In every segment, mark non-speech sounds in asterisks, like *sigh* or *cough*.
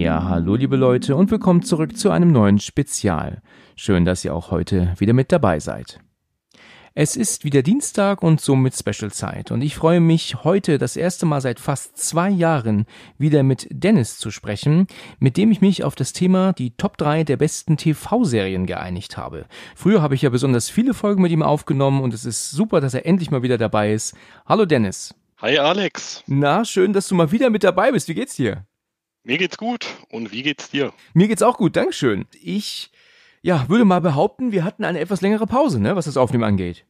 Ja, hallo liebe Leute und willkommen zurück zu einem neuen Spezial. Schön, dass ihr auch heute wieder mit dabei seid. Es ist wieder Dienstag und somit Special-Zeit und ich freue mich, heute das erste Mal seit fast zwei Jahren wieder mit Dennis zu sprechen, mit dem ich mich auf das Thema die Top 3 der besten TV-Serien geeinigt habe. Früher habe ich ja besonders viele Folgen mit ihm aufgenommen und es ist super, dass er endlich mal wieder dabei ist. Hallo Dennis. Hi Alex. Na, schön, dass du mal wieder mit dabei bist. Wie geht's dir? Mir geht's gut. Und wie geht's dir? Mir geht's auch gut, Dankeschön. Ich ja, würde mal behaupten, wir hatten eine etwas längere Pause, ne, was das Aufnehmen angeht.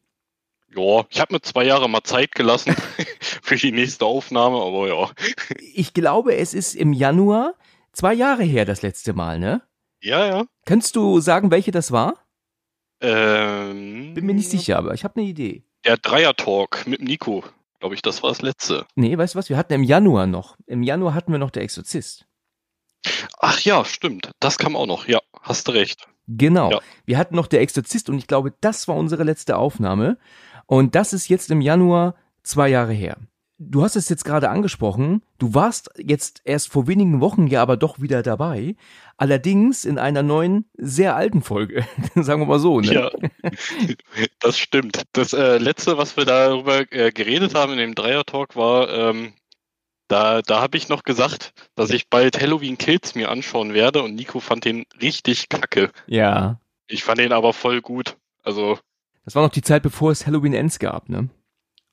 Ja, ich habe mir zwei Jahre mal Zeit gelassen *laughs* für die nächste Aufnahme, aber ja. Ich glaube, es ist im Januar zwei Jahre her das letzte Mal, ne? Ja, ja. Kannst du sagen, welche das war? Ähm, Bin mir nicht sicher, aber ich habe eine Idee. Der Dreier-Talk mit Nico, glaube ich, das war das letzte. Nee, weißt du was? Wir hatten im Januar noch. Im Januar hatten wir noch der Exorzist. Ach ja, stimmt. Das kam auch noch. Ja, hast du recht. Genau. Ja. Wir hatten noch der Exorzist und ich glaube, das war unsere letzte Aufnahme. Und das ist jetzt im Januar zwei Jahre her. Du hast es jetzt gerade angesprochen. Du warst jetzt erst vor wenigen Wochen ja aber doch wieder dabei. Allerdings in einer neuen, sehr alten Folge. *laughs* Sagen wir mal so, ne? Ja, das stimmt. Das äh, letzte, was wir darüber äh, geredet haben in dem Dreier-Talk, war, ähm, da, da habe ich noch gesagt, dass ich bald Halloween Kills mir anschauen werde und Nico fand den richtig kacke. Ja. Ich fand den aber voll gut. Also, Das war noch die Zeit, bevor es Halloween Ends gab, ne?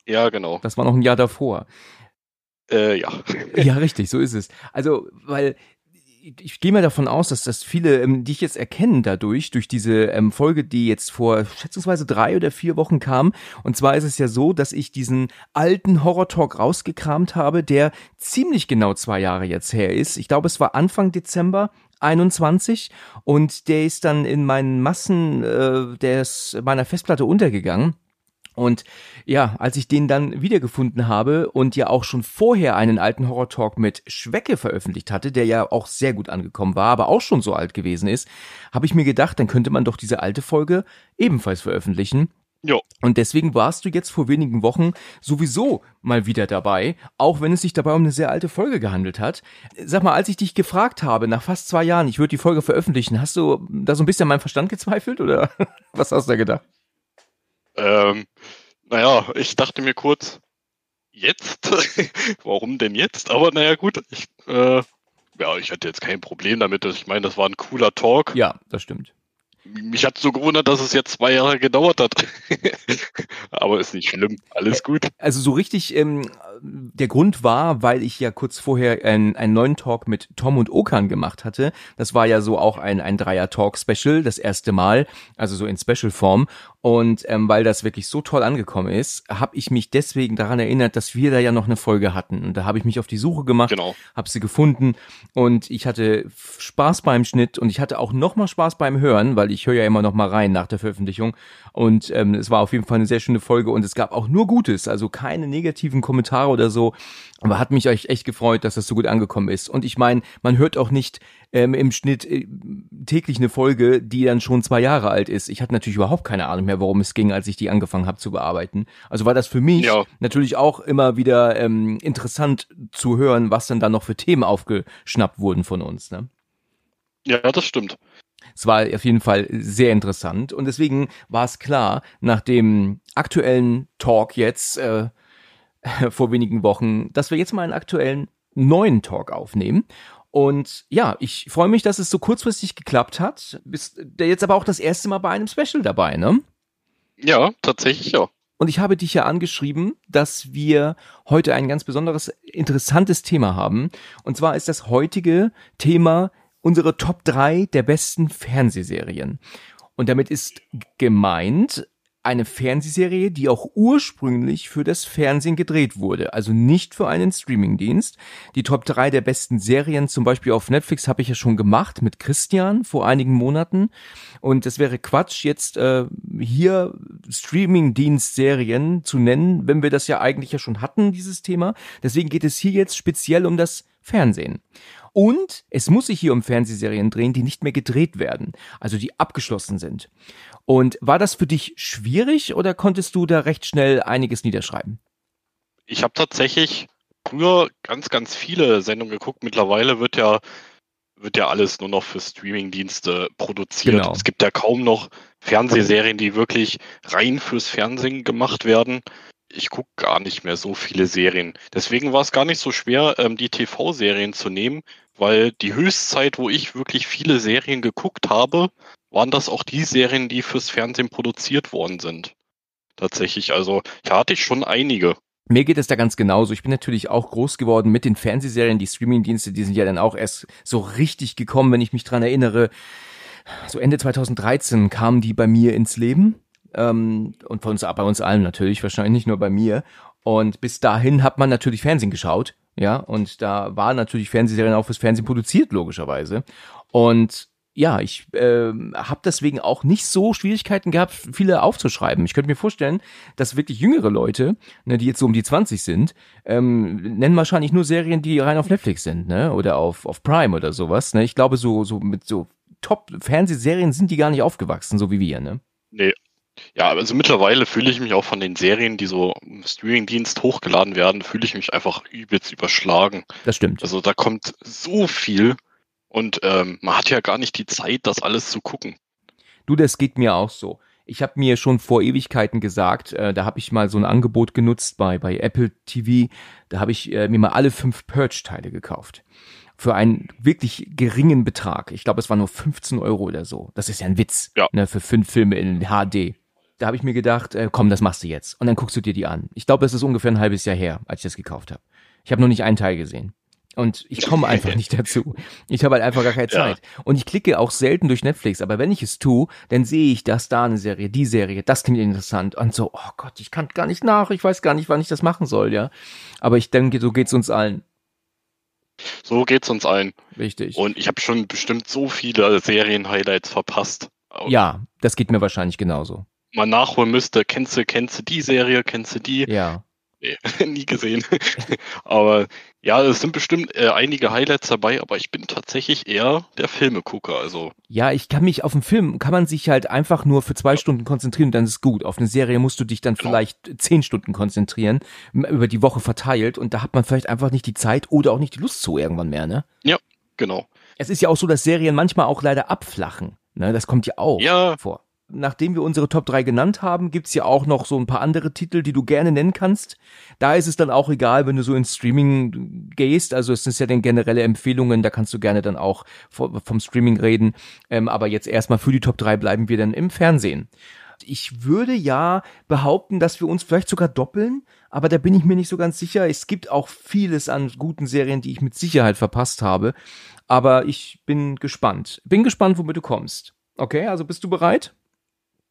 Ja, genau. Das war noch ein Jahr davor. Äh, ja. *laughs* Ja, richtig, so ist es. Also, weil ich, ich gehe mal davon aus, dass das viele ähm, dich jetzt erkennen dadurch, durch diese ähm, Folge, die jetzt vor schätzungsweise drei oder vier Wochen kam. Und zwar ist es ja so, dass ich diesen alten Horror-Talk rausgekramt habe, der ziemlich genau zwei Jahre jetzt her ist. Ich glaube, es war Anfang Dezember 21 und der ist dann in meinen Massen äh, der ist meiner Festplatte untergegangen. Und ja, als ich den dann wiedergefunden habe und ja auch schon vorher einen alten Horror-Talk mit Schwecke veröffentlicht hatte, der ja auch sehr gut angekommen war, aber auch schon so alt gewesen ist, habe ich mir gedacht, dann könnte man doch diese alte Folge ebenfalls veröffentlichen. Jo. Und deswegen warst du jetzt vor wenigen Wochen sowieso mal wieder dabei, auch wenn es sich dabei um eine sehr alte Folge gehandelt hat. Sag mal, als ich dich gefragt habe, nach fast zwei Jahren, ich würde die Folge veröffentlichen, hast du da so ein bisschen an meinem Verstand gezweifelt oder *laughs* was hast du da gedacht? Ähm, naja, ich dachte mir kurz, jetzt? *laughs* Warum denn jetzt? Aber naja, gut, ich, äh, ja, ich hatte jetzt kein Problem damit. Ich meine, das war ein cooler Talk. Ja, das stimmt. Mich hat so gewundert, dass es jetzt zwei Jahre gedauert hat. *laughs* Aber ist nicht schlimm. Alles gut. Also so richtig, ähm, der Grund war, weil ich ja kurz vorher ein, einen neuen Talk mit Tom und Okan gemacht hatte. Das war ja so auch ein, ein Dreier-Talk-Special, das erste Mal, also so in Special-Form. Und ähm, weil das wirklich so toll angekommen ist, habe ich mich deswegen daran erinnert, dass wir da ja noch eine Folge hatten. Und da habe ich mich auf die Suche gemacht, Genau. habe sie gefunden und ich hatte Spaß beim Schnitt und ich hatte auch noch mal Spaß beim Hören, weil ich höre ja immer noch mal rein nach der Veröffentlichung. Und ähm, es war auf jeden Fall eine sehr schöne Folge und es gab auch nur Gutes, also keine negativen Kommentare oder so. Aber hat mich euch echt gefreut, dass das so gut angekommen ist. Und ich meine, man hört auch nicht ähm, im Schnitt äh, täglich eine Folge, die dann schon zwei Jahre alt ist. Ich hatte natürlich überhaupt keine Ahnung mehr, worum es ging, als ich die angefangen habe zu bearbeiten. Also war das für mich Ja. natürlich auch immer wieder ähm, interessant zu hören, was dann da noch für Themen aufgeschnappt wurden von uns. Ne? Ja, das stimmt. Es war auf jeden Fall sehr interessant und deswegen war es klar, nach dem aktuellen Talk jetzt äh, *laughs* vor wenigen Wochen, dass wir jetzt mal einen aktuellen neuen Talk aufnehmen. Und ja, ich freue mich, dass es so kurzfristig geklappt hat. Bist der jetzt aber auch das erste Mal bei einem Special dabei, ne? Ja, tatsächlich ja. Und ich habe dich ja angeschrieben, dass wir heute ein ganz besonderes, interessantes Thema haben. Und zwar ist das heutige Thema unsere Top 3 der besten Fernsehserien. Und damit ist gemeint eine Fernsehserie, die auch ursprünglich für das Fernsehen gedreht wurde, also nicht für einen Streamingdienst. Die Top 3 der besten Serien, zum Beispiel auf Netflix, habe ich ja schon gemacht mit Christian vor einigen Monaten. Und es wäre Quatsch, jetzt äh, hier Streamingdienst-Serien zu nennen, wenn wir das ja eigentlich ja schon hatten, dieses Thema. Deswegen geht es hier jetzt speziell um das Fernsehen. Und es muss sich hier um Fernsehserien drehen, die nicht mehr gedreht werden, also die abgeschlossen sind. Und war das für dich schwierig oder konntest du da recht schnell einiges niederschreiben? Ich habe tatsächlich früher ganz, ganz viele Sendungen geguckt. Mittlerweile wird ja wird ja alles nur noch für Streamingdienste produziert. Genau. Es gibt ja kaum noch Fernsehserien, die wirklich rein fürs Fernsehen gemacht werden ich gucke gar nicht mehr so viele Serien. Deswegen war es gar nicht so schwer, ähm, die TV-Serien zu nehmen, weil die Höchstzeit, wo ich wirklich viele Serien geguckt habe, waren das auch die Serien, die fürs Fernsehen produziert worden sind. Tatsächlich, also da hatte ich schon einige. Mir geht es da ganz genauso. Ich bin natürlich auch groß geworden mit den Fernsehserien. Die Streamingdienste, die sind ja dann auch erst so richtig gekommen, wenn ich mich dran erinnere. So Ende 2013 kamen die bei mir ins Leben ähm, und von uns, bei uns allen natürlich, wahrscheinlich nicht nur bei mir. Und bis dahin hat man natürlich Fernsehen geschaut, ja, und da war natürlich Fernsehserien auch fürs Fernsehen produziert, logischerweise. Und ja, ich äh, habe deswegen auch nicht so Schwierigkeiten gehabt, viele aufzuschreiben. Ich könnte mir vorstellen, dass wirklich jüngere Leute, ne, die jetzt so um die 20 sind, ähm, nennen wahrscheinlich nur Serien, die rein auf Netflix sind, ne? Oder auf, auf Prime oder sowas. Ne? Ich glaube, so, so mit so Top-Fernsehserien sind die gar nicht aufgewachsen, so wie wir, ne? Nee, ja, also mittlerweile fühle ich mich auch von den Serien, die so im Streamingdienst hochgeladen werden, fühle ich mich einfach übelst überschlagen. Das stimmt. Also da kommt so viel und ähm, man hat ja gar nicht die Zeit, das alles zu gucken. Du, das geht mir auch so. Ich habe mir schon vor Ewigkeiten gesagt, äh, da habe ich mal so ein Angebot genutzt bei, bei Apple TV, da habe ich äh, mir mal alle fünf Purge-Teile gekauft für einen wirklich geringen Betrag. Ich glaube, es war nur 15 Euro oder so. Das ist ja ein Witz. Ja. Ne, für fünf Filme in HD da habe ich mir gedacht, äh, komm, das machst du jetzt. Und dann guckst du dir die an. Ich glaube, es ist ungefähr ein halbes Jahr her, als ich das gekauft habe. Ich habe noch nicht einen Teil gesehen. Und ich komme einfach nicht dazu. Ich habe halt einfach gar keine Zeit. Ja. Und ich klicke auch selten durch Netflix, aber wenn ich es tue, dann sehe ich das da eine Serie, die Serie, das klingt interessant. Und so, oh Gott, ich kann gar nicht nach, ich weiß gar nicht, wann ich das machen soll, ja. Aber ich denke, so geht's uns allen. So geht's uns allen. Richtig. Und ich habe schon bestimmt so viele Serien-Highlights verpasst. Ja, das geht mir wahrscheinlich genauso mal nachholen müsste, kennst du, kennst du die Serie, kennst du die? Ja. Nee, *laughs* nie gesehen. *laughs* aber ja, es sind bestimmt äh, einige Highlights dabei, aber ich bin tatsächlich eher der Filmegucker. Also ja, ich kann mich auf einen Film kann man sich halt einfach nur für zwei Stunden konzentrieren, dann ist es gut. Auf eine Serie musst du dich dann genau. vielleicht zehn Stunden konzentrieren über die Woche verteilt und da hat man vielleicht einfach nicht die Zeit oder auch nicht die Lust zu irgendwann mehr, ne? Ja, genau. Es ist ja auch so, dass Serien manchmal auch leider abflachen. Ne, das kommt ja auch ja, vor nachdem wir unsere Top 3 genannt haben, gibt's ja auch noch so ein paar andere Titel, die du gerne nennen kannst. Da ist es dann auch egal, wenn du so ins Streaming gehst. Also es sind ja dann generelle Empfehlungen, da kannst du gerne dann auch vom Streaming reden. Ähm, aber jetzt erstmal für die Top 3 bleiben wir dann im Fernsehen. Ich würde ja behaupten, dass wir uns vielleicht sogar doppeln, aber da bin ich mir nicht so ganz sicher. Es gibt auch vieles an guten Serien, die ich mit Sicherheit verpasst habe. Aber ich bin gespannt. Bin gespannt, womit du kommst. Okay, also bist du bereit?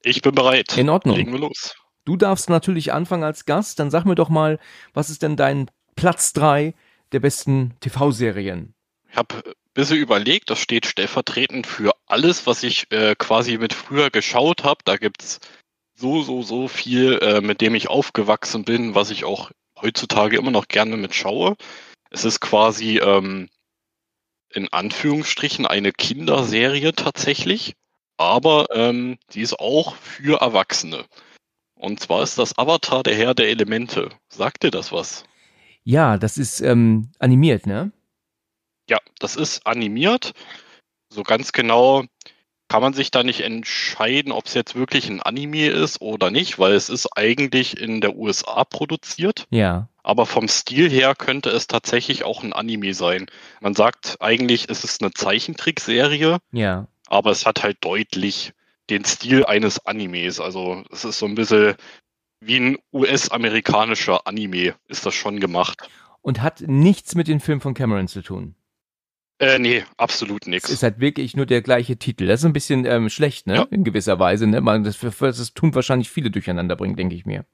Ich bin bereit. In Ordnung. Legen wir los. Du darfst natürlich anfangen als Gast. Dann sag mir doch mal, was ist denn dein Platz drei der besten TV-Serien? Ich habe ein bisschen überlegt, das steht stellvertretend für alles, was ich äh, quasi mit früher geschaut habe. Da gibt's so, so, so viel, äh, mit dem ich aufgewachsen bin, was ich auch heutzutage immer noch gerne mit schaue. Es ist quasi ähm, in Anführungsstrichen eine Kinderserie tatsächlich aber ähm, die ist auch für Erwachsene. Und zwar ist das Avatar der Herr der Elemente. Sagt dir das was? Ja, das ist ähm, animiert, ne? Ja, das ist animiert. So ganz genau kann man sich da nicht entscheiden, ob es jetzt wirklich ein Anime ist oder nicht, weil es ist eigentlich in der USA produziert. Ja. Aber vom Stil her könnte es tatsächlich auch ein Anime sein. Man sagt eigentlich, es ist eine Zeichentrickserie. Ja aber es hat halt deutlich den Stil eines Animes. Also es ist so ein bisschen wie ein US-amerikanischer Anime ist das schon gemacht. Und hat nichts mit dem Film von Cameron zu tun. Äh, nee, absolut Es nichts. ist halt wirklich nur der gleiche Titel. Das ist ein bisschen ähm, schlecht, ne? Ja. In gewisser Weise, ne? Man, das, das tun wahrscheinlich viele durcheinander bringen, denke ich mir.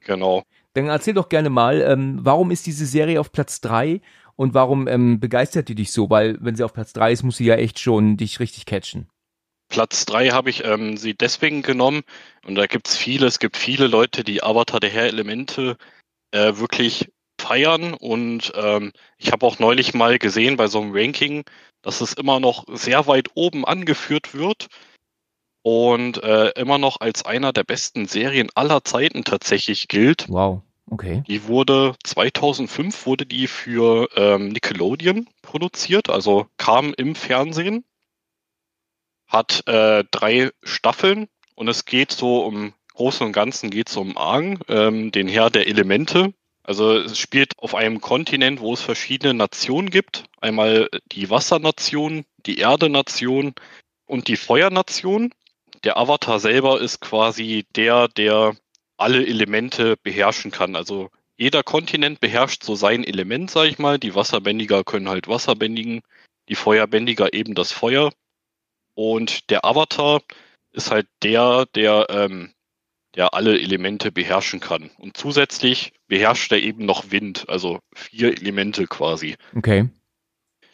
Genau. Dann erzähl doch gerne mal, ähm, warum ist diese Serie auf Platz drei und warum ähm, begeistert die dich so? Weil wenn sie auf Platz drei ist, muss sie ja echt schon dich richtig catchen. Platz drei habe ich ähm, sie deswegen genommen und da gibt's viele, es gibt viele Leute, die Avatar der Herr Elemente äh, wirklich feiern und ähm, ich habe auch neulich mal gesehen bei so einem Ranking, dass es immer noch sehr weit oben angeführt wird und äh, immer noch als einer der besten Serien aller Zeiten tatsächlich gilt. Wow, okay. Die wurde 2005 wurde die für ähm, Nickelodeon produziert, also kam im Fernsehen, hat äh, drei Staffeln und es geht so um Großen und Ganzen geht es um Aang, ähm, den Herr der Elemente. Also es spielt auf einem Kontinent, wo es verschiedene Nationen gibt. Einmal die Wassernation, die Erdenation und die Feuernation. Der Avatar selber ist quasi der, der alle Elemente beherrschen kann. Also jeder Kontinent beherrscht so sein Element, sag ich mal. Die Wasserbändiger können halt Wasser bändigen, die Feuerbändiger eben das Feuer. Und der Avatar ist halt der, der, ähm, der alle Elemente beherrschen kann. Und zusätzlich beherrscht er eben noch Wind, also vier Elemente quasi. Okay.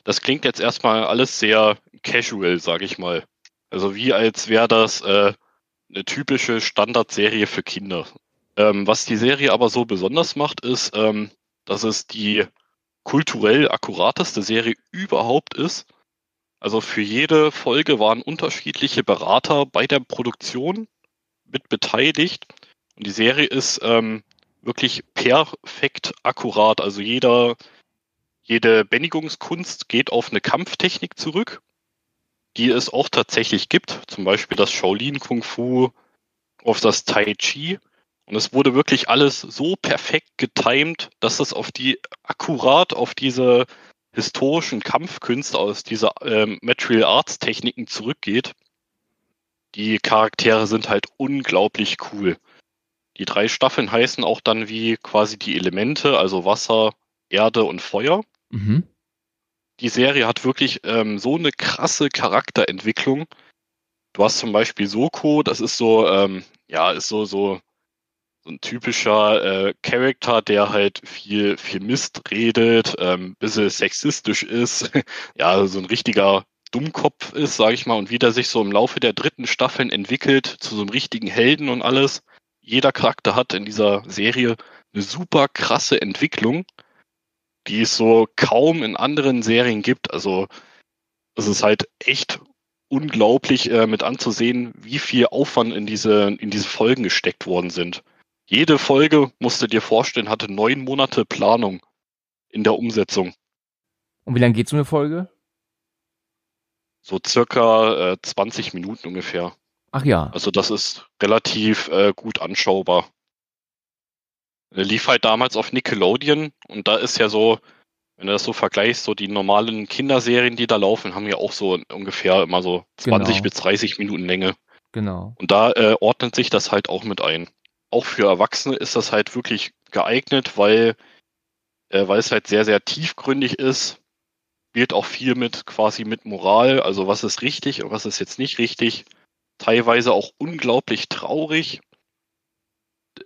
Das klingt jetzt erstmal alles sehr casual, sag ich mal. Also wie als wäre das äh, eine typische Standardserie für Kinder. Ähm, was die Serie aber so besonders macht, ist, ähm, dass es die kulturell akkurateste Serie überhaupt ist. Also für jede Folge waren unterschiedliche Berater bei der Produktion mit beteiligt. Und die Serie ist ähm, wirklich perfekt akkurat. Also jeder, jede Bändigungskunst geht auf eine Kampftechnik zurück, die es auch tatsächlich gibt. Zum Beispiel das Shaolin Kung Fu, auf das Tai Chi. Und es wurde wirklich alles so perfekt getimed, dass es auf die akkurat auf diese historischen Kampfkünste aus dieser ähm, Material Arts Techniken zurückgeht. Die Charaktere sind halt unglaublich cool. Die drei Staffeln heißen auch dann wie quasi die Elemente, also Wasser, Erde und Feuer. Mhm. Die Serie hat wirklich ähm, so eine krasse Charakterentwicklung. Du hast zum Beispiel Soko, das ist so, ähm, ja, ist so, so, so ein typischer äh, Charakter, der halt viel, viel Mist redet, ähm, bisschen sexistisch ist, *laughs* ja, so ein richtiger Dummkopf ist, sage ich mal, und wie der sich so im Laufe der dritten Staffeln entwickelt zu so einem richtigen Helden und alles. Jeder Charakter hat in dieser Serie eine super krasse Entwicklung, die es so kaum in anderen Serien gibt. Also es ist halt echt unglaublich äh, mit anzusehen, wie viel Aufwand in diese, in diese Folgen gesteckt worden sind. Jede Folge, musst du dir vorstellen, hatte neun Monate Planung in der Umsetzung. Und wie lange geht so eine Folge? So circa äh, 20 Minuten ungefähr. Ach ja. Also das ist relativ äh, gut anschaubar. Er lief halt damals auf Nickelodeon und da ist ja so, wenn du das so vergleichst, so die normalen Kinderserien, die da laufen, haben ja auch so ungefähr immer so 20 Genau. bis 30 Minuten Länge. Genau. Und da äh, ordnet sich das halt auch mit ein. Auch für Erwachsene ist das halt wirklich geeignet, weil, äh, weil es halt sehr, sehr tiefgründig ist. Spielt auch viel mit quasi mit Moral, also was ist richtig und was ist jetzt nicht richtig. Teilweise auch unglaublich traurig.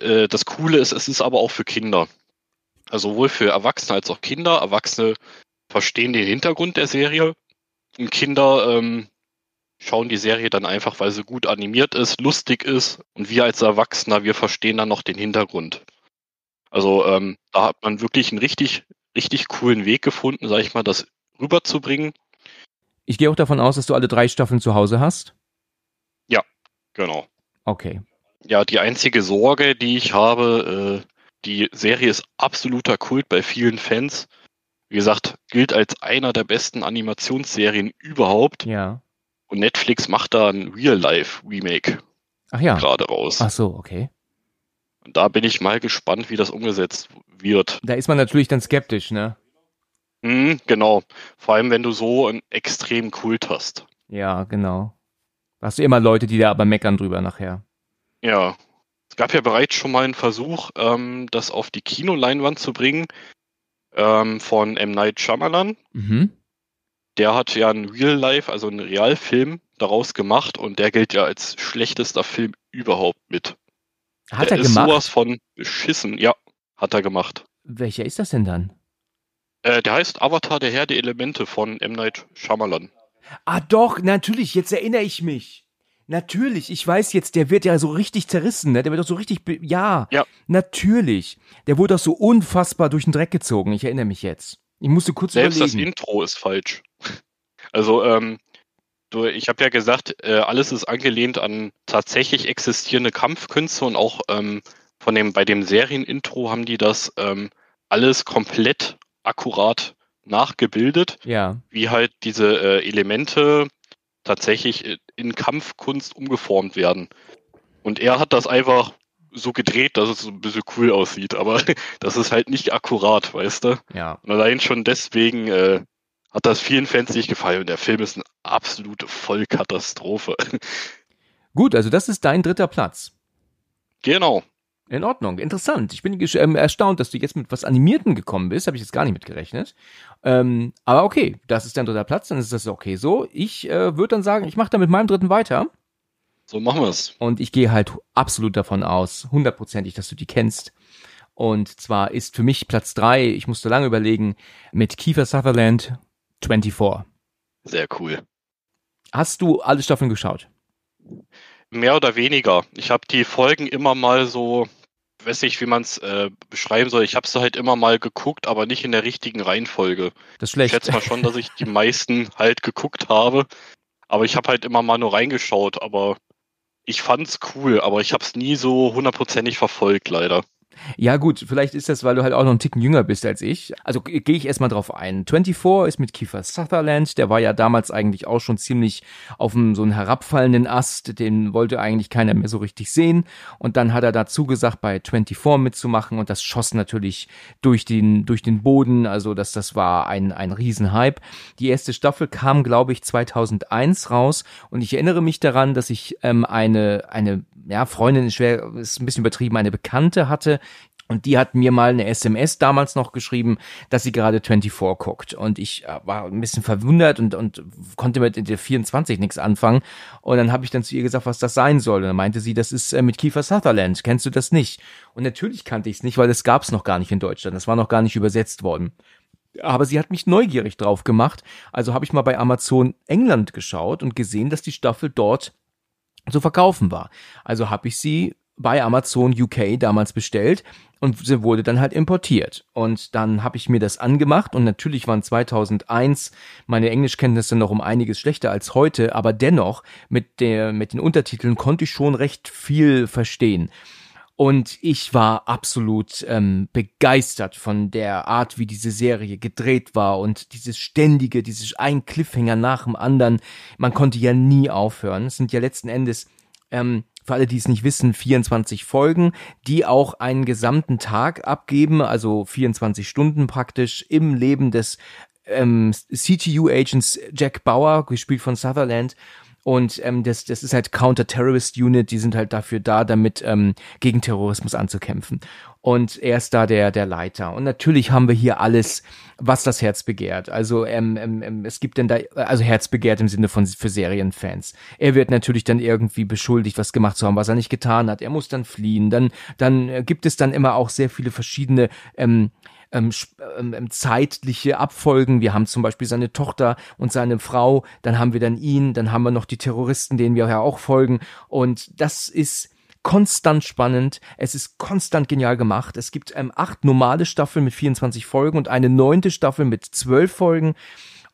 Äh, das Coole ist, es ist aber auch für Kinder. Also sowohl für Erwachsene als auch Kinder. Erwachsene verstehen den Hintergrund der Serie und Kinder ähm, schauen die Serie dann einfach, weil sie gut animiert ist, lustig ist und wir als Erwachsener, wir verstehen dann noch den Hintergrund. Also ähm, da hat man wirklich einen richtig, richtig coolen Weg gefunden, sag ich mal, das rüberzubringen. Ich gehe auch davon aus, dass du alle drei Staffeln zu Hause hast. Genau. Okay. Ja, die einzige Sorge, die ich habe, äh, die Serie ist absoluter Kult bei vielen Fans. Wie gesagt, gilt als einer der besten Animationsserien überhaupt. Ja. Und Netflix macht da ein Real-Life-Remake Ach ja. gerade raus. Ach so, okay. Und da bin ich mal gespannt, wie das umgesetzt wird. Da ist man natürlich dann skeptisch, ne? Mhm, genau. Vor allem, wenn du so einen extremen Kult hast. Ja, genau. Hast du immer Leute, die da aber meckern drüber nachher. Ja. Es gab ja bereits schon mal einen Versuch, ähm, das auf die Kinoleinwand zu bringen ähm, von M. Night Shyamalan. Mhm. der hat ja einen Real Life, also einen Realfilm daraus gemacht und der gilt ja als schlechtester Film überhaupt mit. Hat der er ist gemacht? sowas von beschissen. Ja, hat er gemacht. Welcher ist das denn dann? Äh, der heißt Avatar, der Herr der Elemente von M. Night Shyamalan. Ah doch, natürlich, jetzt erinnere ich mich. Natürlich, ich weiß jetzt, der wird ja so richtig zerrissen, ne? Der wird doch so richtig, ja, Ja. natürlich. Der wurde doch so unfassbar durch den Dreck gezogen. Ich erinnere mich jetzt. Ich musste kurz Selbst das überlegen. Intro ist falsch. *laughs* Also, ähm, du, ich habe ja gesagt, äh, alles ist angelehnt an tatsächlich existierende Kampfkünste und auch ähm, von dem, bei dem Serienintro haben die das ähm, alles komplett akkurat nachgebildet, ja, wie halt diese äh, Elemente tatsächlich äh, in Kampfkunst umgeformt werden. Und er hat das einfach so gedreht, dass es so ein bisschen cool aussieht, aber *laughs* das ist halt nicht akkurat, weißt du? ja. Und allein schon deswegen äh, hat das vielen Fans nicht gefallen. Und der Film ist eine absolute Vollkatastrophe. *laughs* Gut, also das ist dein dritter Platz. genau. In Ordnung, interessant. Ich bin ähm, erstaunt, dass du jetzt mit was Animierten gekommen bist. Habe ich jetzt gar nicht mitgerechnet. Ähm, aber okay, das ist dein dritter Platz, dann ist das okay so. Ich äh, würde dann sagen, ich mache da mit meinem dritten weiter. So machen wir es. Und ich gehe halt absolut davon aus, hundertprozentig, dass du die kennst. Und zwar ist für mich Platz drei, ich musste lange überlegen, mit Kiefer Sutherland 24. Sehr cool. Hast du alle Staffeln geschaut? Mehr oder weniger. Ich habe die Folgen immer mal so, weiß nicht, wie man es äh, beschreiben soll. Ich habe sie halt immer mal geguckt, aber nicht in der richtigen Reihenfolge. Das ist Ich schlecht. schätze mal schon, dass ich die meisten halt geguckt habe. Aber ich habe halt immer mal nur reingeschaut. Aber ich fand's cool, aber ich habe es nie so hundertprozentig verfolgt, leider. Ja gut, vielleicht ist das, weil du halt auch noch einen Ticken jünger bist als ich. Also gehe ich erstmal drauf ein. 24 ist mit Kiefer Sutherland, der war ja damals eigentlich auch schon ziemlich auf einem so einen herabfallenden Ast, den wollte eigentlich keiner mehr so richtig sehen. Und dann hat er dazu gesagt, bei 24 mitzumachen und das schoss natürlich durch den, durch den Boden. Also das, das war ein, ein Riesenhype. Die erste Staffel kam, glaube ich, 2001 raus und ich erinnere mich daran, dass ich ähm, eine, eine ja, Freundin, ist schwer, ist ein bisschen übertrieben, eine Bekannte hatte, und die hat mir mal eine SMS damals noch geschrieben, dass sie gerade 24 guckt. Und ich äh, war ein bisschen verwundert und, und konnte mit der 24 nichts anfangen. Und dann habe ich dann zu ihr gesagt, was das sein soll. Und dann meinte sie, das ist äh, mit Kiefer Sutherland. Kennst du das nicht? Und natürlich kannte ich es nicht, weil es gab es noch gar nicht in Deutschland. Das war noch gar nicht übersetzt worden. Aber sie hat mich neugierig drauf gemacht. Also habe ich mal bei Amazon England geschaut und gesehen, dass die Staffel dort zu verkaufen war. Also habe ich sie bei Amazon UK damals bestellt und sie wurde dann halt importiert. Und dann habe ich mir das angemacht und natürlich waren 2001 meine Englischkenntnisse noch um einiges schlechter als heute, aber dennoch mit der mit den Untertiteln konnte ich schon recht viel verstehen. Und ich war absolut ähm, begeistert von der Art, wie diese Serie gedreht war und dieses ständige, dieses ein Cliffhanger nach dem anderen. Man konnte ja nie aufhören. Es sind ja letzten Endes, ähm, für alle, die es nicht wissen, 24 Folgen, die auch einen gesamten Tag abgeben, also 24 Stunden praktisch im Leben des ähm, CTU-Agents Jack Bauer, gespielt von Sutherland. Und ähm, das, das ist halt Counter-Terrorist Unit, die sind halt dafür da, damit ähm, gegen Terrorismus anzukämpfen. Und er ist da der, der Leiter. Und natürlich haben wir hier alles, was das Herz begehrt. Also ähm, ähm, ähm, es gibt denn da, also Herz begehrt im Sinne von für Serienfans. Er wird natürlich dann irgendwie beschuldigt, was gemacht zu haben, was er nicht getan hat. Er muss dann fliehen. Dann, dann äh, gibt es dann immer auch sehr viele verschiedene ähm, ähm, ähm, ähm, zeitliche Abfolgen. Wir haben zum Beispiel seine Tochter und seine Frau, dann haben wir dann ihn, dann haben wir noch die Terroristen, denen wir ja auch folgen. Und das ist konstant spannend, es ist konstant genial gemacht. Es gibt ähm, acht normale Staffeln mit 24 Folgen und eine neunte Staffel mit zwölf Folgen.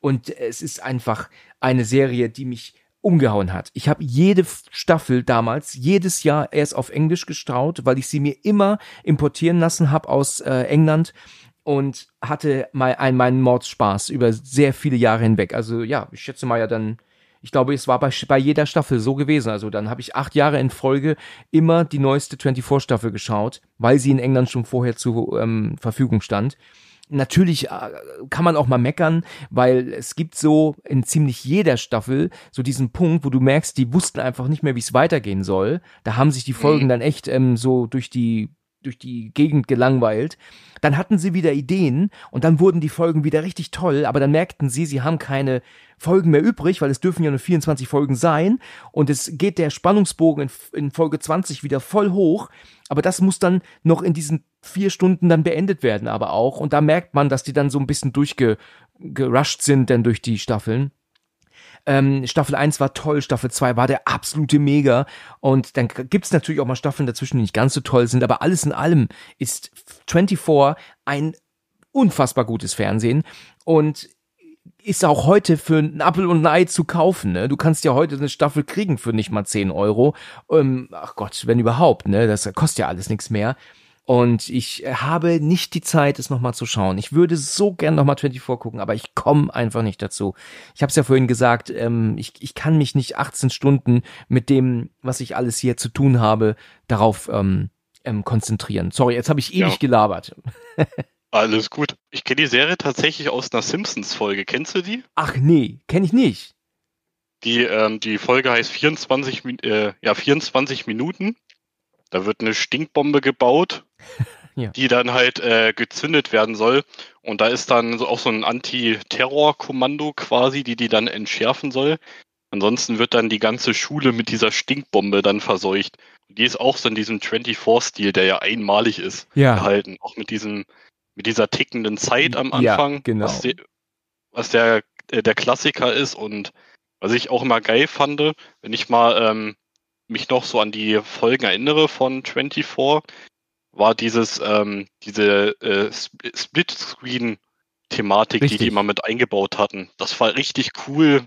Und es ist einfach eine Serie, die mich umgehauen hat. Ich habe jede Staffel damals, jedes Jahr erst auf Englisch gestraut, weil ich sie mir immer importieren lassen habe aus äh, England und hatte mal einen meinen Mordspaß über sehr viele Jahre hinweg. Also ja, ich schätze mal ja dann, ich glaube, es war bei, bei jeder Staffel so gewesen. Also dann habe ich acht Jahre in Folge immer die neueste 24-Staffel geschaut, weil sie in England schon vorher zur ähm, Verfügung stand. Natürlich äh, kann man auch mal meckern, weil es gibt so in ziemlich jeder Staffel so diesen Punkt, wo du merkst, die wussten einfach nicht mehr, wie es weitergehen soll. Da haben sich die Folgen dann echt ähm, so durch die durch die Gegend gelangweilt. Dann hatten sie wieder Ideen und dann wurden die Folgen wieder richtig toll, aber dann merkten sie, sie haben keine Folgen mehr übrig, weil es dürfen ja nur 24 Folgen sein und es geht der Spannungsbogen in, in Folge 20 wieder voll hoch, aber das muss dann noch in diesen vier Stunden dann beendet werden aber auch und da merkt man, dass die dann so ein bisschen durchgerusht sind denn durch die Staffeln. Ähm, Staffel 1 war toll, Staffel 2 war der absolute Mega. Und dann gibt's natürlich auch mal Staffeln dazwischen, die nicht ganz so toll sind. Aber alles in allem ist 24 ein unfassbar gutes Fernsehen. Und ist auch heute für einen Apfel und ein Ei zu kaufen. Ne? Du kannst ja heute eine Staffel kriegen für nicht mal 10 Euro. Ähm, ach Gott, wenn überhaupt, ne? Das kostet ja alles nichts mehr. Und ich habe nicht die Zeit, es nochmal zu schauen. Ich würde so gern nochmal 24 gucken, aber ich komme einfach nicht dazu. Ich habe es ja vorhin gesagt, ähm, ich, ich kann mich nicht 18 Stunden mit dem, was ich alles hier zu tun habe, darauf ähm, ähm, konzentrieren. Sorry, jetzt habe ich ewig ja. gelabert. *laughs* Alles gut. Ich kenne die Serie tatsächlich aus einer Simpsons-Folge. Kennst du die? Ach nee, kenne ich nicht. Die, ähm, die Folge heißt 24, äh, ja, 24 Minuten. Da wird eine Stinkbombe gebaut, *laughs* ja. die dann halt äh, gezündet werden soll. Und da ist dann so auch so ein Anti-Terror-Kommando quasi, die die dann entschärfen soll. Ansonsten wird dann die ganze Schule mit dieser Stinkbombe dann verseucht. Die ist auch so in diesem 24-Stil, der ja einmalig ist, ja. gehalten. Auch mit diesem, mit dieser tickenden Zeit am Anfang, ja, genau. was, die, was der, äh, der Klassiker ist und was ich auch immer geil fand, wenn ich mal ähm, mich noch so an die Folgen erinnere von 24, war dieses, ähm, diese äh, Split-Screen-Thematik, die die immer mit eingebaut hatten. Das war richtig cool,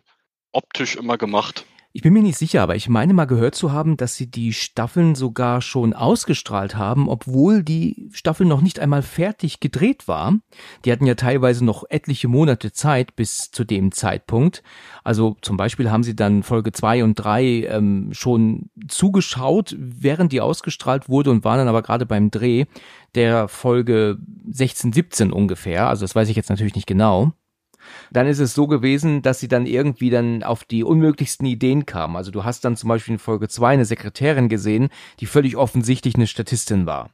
optisch immer gemacht. Ich bin mir nicht sicher, aber ich meine mal gehört zu haben, dass sie die Staffeln sogar schon ausgestrahlt haben, obwohl die Staffel noch nicht einmal fertig gedreht war. Die hatten ja teilweise noch etliche Monate Zeit bis zu dem Zeitpunkt. Also zum Beispiel haben sie dann Folge zwei und drei ähm, schon zugeschaut, während die ausgestrahlt wurde und waren dann aber gerade beim Dreh der Folge 16, 17 ungefähr. Also das weiß ich jetzt natürlich nicht genau dann ist es so gewesen, dass sie dann irgendwie dann auf die unmöglichsten Ideen kamen. Also du hast dann zum Beispiel in Folge 2 eine Sekretärin gesehen, die völlig offensichtlich eine Statistin war.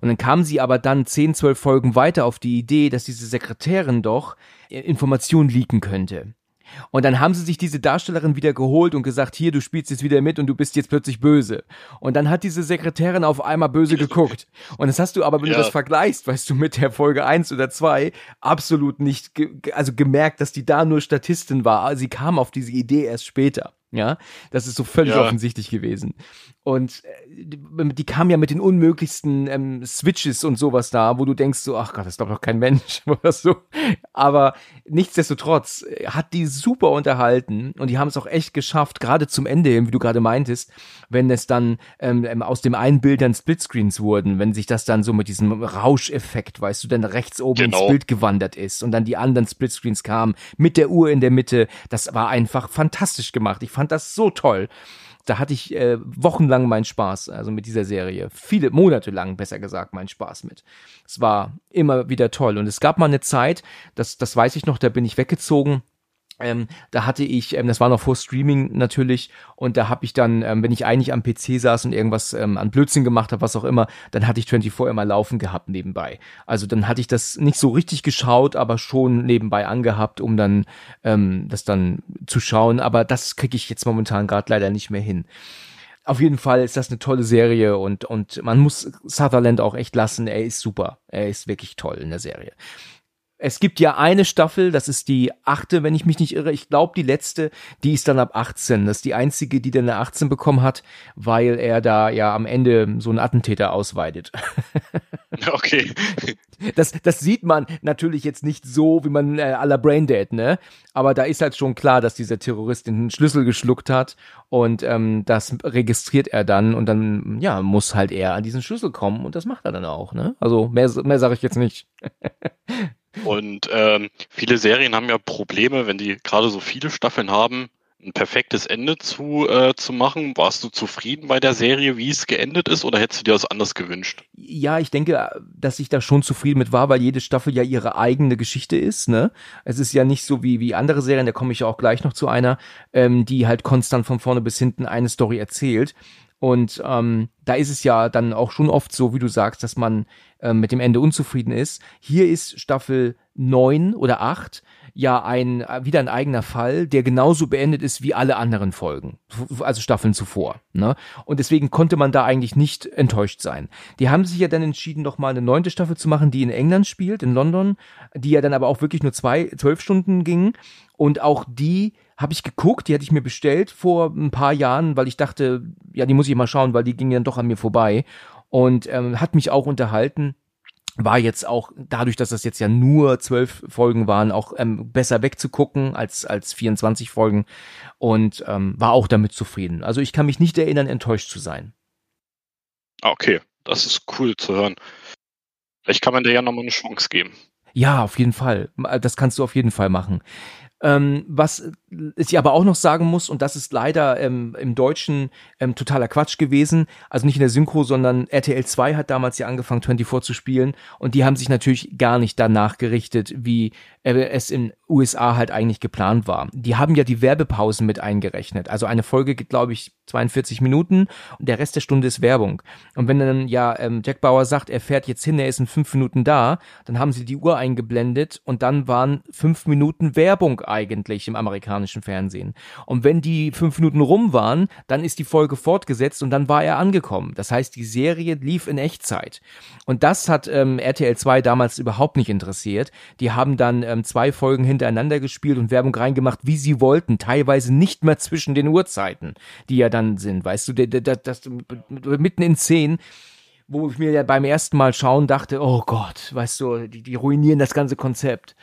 Und dann kam sie aber dann 10, 12 Folgen weiter auf die Idee, dass diese Sekretärin doch Informationen leaken könnte. Und dann haben sie sich diese Darstellerin wieder geholt und gesagt, hier, du spielst jetzt wieder mit und du bist jetzt plötzlich böse. Und dann hat diese Sekretärin auf einmal böse geguckt. Und das hast du aber, wenn ja. du das vergleichst, weißt du, mit der Folge eins oder zwei absolut nicht, ge also gemerkt, dass die da nur Statistin war. Sie kam auf diese Idee erst später. Ja, das ist so völlig ja. offensichtlich gewesen. Und äh, die, kam ja mit den unmöglichsten ähm, Switches und sowas da, wo du denkst so, ach Gott, das ist doch kein Mensch *laughs* oder so. Aber nichtsdestotrotz äh, hat die super unterhalten und die haben es auch echt geschafft, gerade zum Ende, wie du gerade meintest, wenn es dann ähm, ähm, aus dem einen Bild dann Splitscreens wurden, wenn sich das dann so mit diesem Rauscheffekt, weißt du, dann rechts oben genau. ins Bild gewandert ist und dann die anderen Splitscreens kamen mit der Uhr in der Mitte, das war einfach fantastisch gemacht. Ich fand das so toll. Da hatte ich äh, wochenlang meinen Spaß, also mit dieser Serie. Viele Monate lang, besser gesagt, meinen Spaß mit. Es war immer wieder toll. Und es gab mal eine Zeit, das, das weiß ich noch, da bin ich weggezogen ähm, da hatte ich, ähm, das war noch vor Streaming natürlich, und da habe ich dann, ähm, wenn ich eigentlich am PC saß und irgendwas ähm, an Blödsinn gemacht habe, was auch immer, dann hatte ich 24 immer laufen gehabt nebenbei. Also dann hatte ich das nicht so richtig geschaut, aber schon nebenbei angehabt, um dann ähm, das dann zu schauen. Aber das kriege ich jetzt momentan gerade leider nicht mehr hin. Auf jeden Fall ist das eine tolle Serie und, und man muss Sutherland auch echt lassen. Er ist super. Er ist wirklich toll in der Serie. Es gibt ja eine Staffel, das ist die achte, wenn ich mich nicht irre. Ich glaube, die letzte, die ist dann ab 18. Das ist die einzige, die dann eine 18 bekommen hat, weil er da ja am Ende so einen Attentäter ausweitet. *laughs* Okay. Das, das sieht man natürlich jetzt nicht so, wie man äh, à la Braindead, ne? Aber da ist halt schon klar, dass dieser Terrorist den Schlüssel geschluckt hat und ähm, das registriert er dann und dann, ja, muss halt er an diesen Schlüssel kommen und das macht er dann auch, ne? Also mehr, mehr sage ich jetzt nicht. *laughs* Und ähm, viele Serien haben ja Probleme, wenn die gerade so viele Staffeln haben, ein perfektes Ende zu, äh, zu machen. Warst du zufrieden bei der Serie, wie es geendet ist, oder hättest du dir was anderes gewünscht? Ja, ich denke, dass ich da schon zufrieden mit war, weil jede Staffel ja ihre eigene Geschichte ist. Ne? Es ist ja nicht so wie, wie andere Serien, da komme ich ja auch gleich noch zu einer, ähm, die halt konstant von vorne bis hinten eine Story erzählt. Und ähm, da ist es ja dann auch schon oft so, wie du sagst, dass man äh, mit dem Ende unzufrieden ist. Hier ist Staffel neun oder acht ja ein äh, wieder ein eigener Fall, der genauso beendet ist wie alle anderen Folgen, also Staffeln zuvor. Ne? Und deswegen konnte man da eigentlich nicht enttäuscht sein. Die haben sich ja dann entschieden, noch mal eine neunte Staffel zu machen, die in England spielt, in London, die ja dann aber auch wirklich nur zwei, zwölf Stunden ging. Und auch die habe ich geguckt, die hatte ich mir bestellt vor ein paar Jahren, weil ich dachte, ja, die muss ich mal schauen, weil die ging dann doch an mir vorbei und ähm, hat mich auch unterhalten war jetzt auch dadurch, dass das jetzt ja nur zwölf Folgen waren, auch ähm, besser wegzugucken als als 24 Folgen und ähm, war auch damit zufrieden. Also ich kann mich nicht erinnern, enttäuscht zu sein. Ah, okay, das ist cool zu hören. Vielleicht kann man dir ja nochmal eine Chance geben. Ja, auf jeden Fall. Das kannst du auf jeden Fall machen. Ähm, was ich aber auch noch sagen muss, und das ist leider ähm, im Deutschen ähm, totaler Quatsch gewesen, also nicht in der Synchro, sondern RTL 2 hat damals ja angefangen, 24 zu spielen und die haben sich natürlich gar nicht danach gerichtet, wie äh, es in USA halt eigentlich geplant war. Die haben ja die Werbepausen mit eingerechnet. Also eine Folge geht, glaube ich, 42 Minuten und der Rest der Stunde ist Werbung. Und wenn dann ja ähm, Jack Bauer sagt, er fährt jetzt hin, er ist in fünf Minuten da, dann haben sie die Uhr eingeblendet und dann waren fünf Minuten Werbung eigentlich im amerikanischen Fernsehen. Und wenn die fünf Minuten rum waren, dann ist die Folge fortgesetzt und dann war er angekommen. Das heißt, die Serie lief in Echtzeit. Und das hat ähm, RTL 2 damals überhaupt nicht interessiert. Die haben dann ähm, zwei Folgen hintereinander gespielt und Werbung reingemacht, wie sie wollten, teilweise nicht mehr zwischen den Uhrzeiten, die ja dann sind. Weißt du, das, das, mitten in Szenen wo ich mir ja beim ersten Mal schauen dachte, oh Gott, weißt du, die, die ruinieren das ganze Konzept.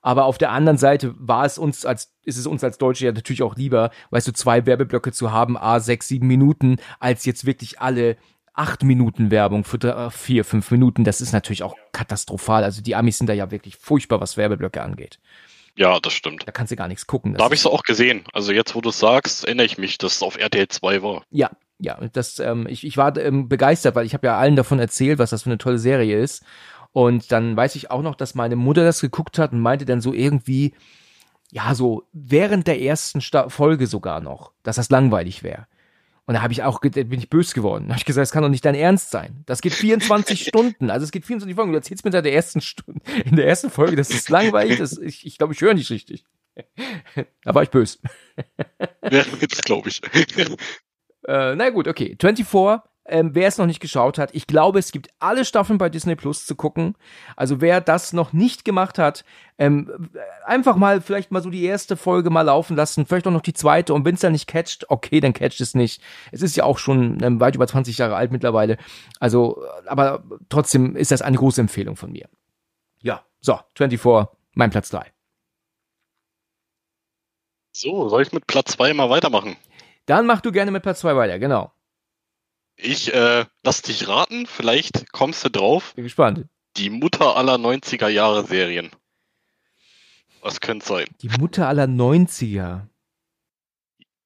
Aber auf der anderen Seite war es uns als, ist es uns als Deutsche ja natürlich auch lieber, weißt du, zwei Werbeblöcke zu haben, a sechs, sieben Minuten, als jetzt wirklich alle acht Minuten Werbung für drei, vier, fünf Minuten. Das ist natürlich auch katastrophal. Also die Amis sind da ja wirklich furchtbar, was Werbeblöcke angeht. Ja, das stimmt. Da kannst du gar nichts gucken. Da habe ich es auch gesehen. Also jetzt, wo du sagst, erinnere ich mich, dass es auf RTL 2 war. Ja, ja, das, ähm, ich, ich war ähm, begeistert, weil ich habe ja allen davon erzählt, was das für eine tolle Serie ist. Und dann weiß ich auch noch, dass meine Mutter das geguckt hat und meinte dann so irgendwie, ja, so während der ersten Sta Folge sogar noch, dass das langweilig wäre. Und da habe ich auch, bin ich böse geworden. Da habe ich gesagt, das kann doch nicht dein Ernst sein. Das geht 24 *laughs* Stunden. Also es geht 24 Folgen. Du erzählst mir seit der ersten Stunde, *laughs* in der ersten Folge, das ist langweilig. Das, ich ich glaube, ich höre nicht richtig. *laughs* da war ich böse. ja, das glaube ich. äh, na gut, okay. 24 ähm, wer es noch nicht geschaut hat, ich glaube, es gibt alle Staffeln bei Disney Plus zu gucken. Also wer das noch nicht gemacht hat, ähm, einfach mal vielleicht mal so die erste Folge mal laufen lassen, vielleicht auch noch die zweite. Und wenn es dann nicht catcht, okay, dann catcht es nicht. Es ist ja auch schon ähm, weit über 20 Jahre alt mittlerweile. Also, aber trotzdem ist das eine große Empfehlung von mir. Ja, so, 24, mein Platz 3. So, soll ich mit Platz 2 mal weitermachen? Dann mach du gerne mit Platz 2 weiter, genau. Ich äh, lass dich raten, vielleicht kommst du drauf. Bin gespannt. Die Mutter aller 90er Jahre Serien. Was könnte sein? Die Mutter aller 90er.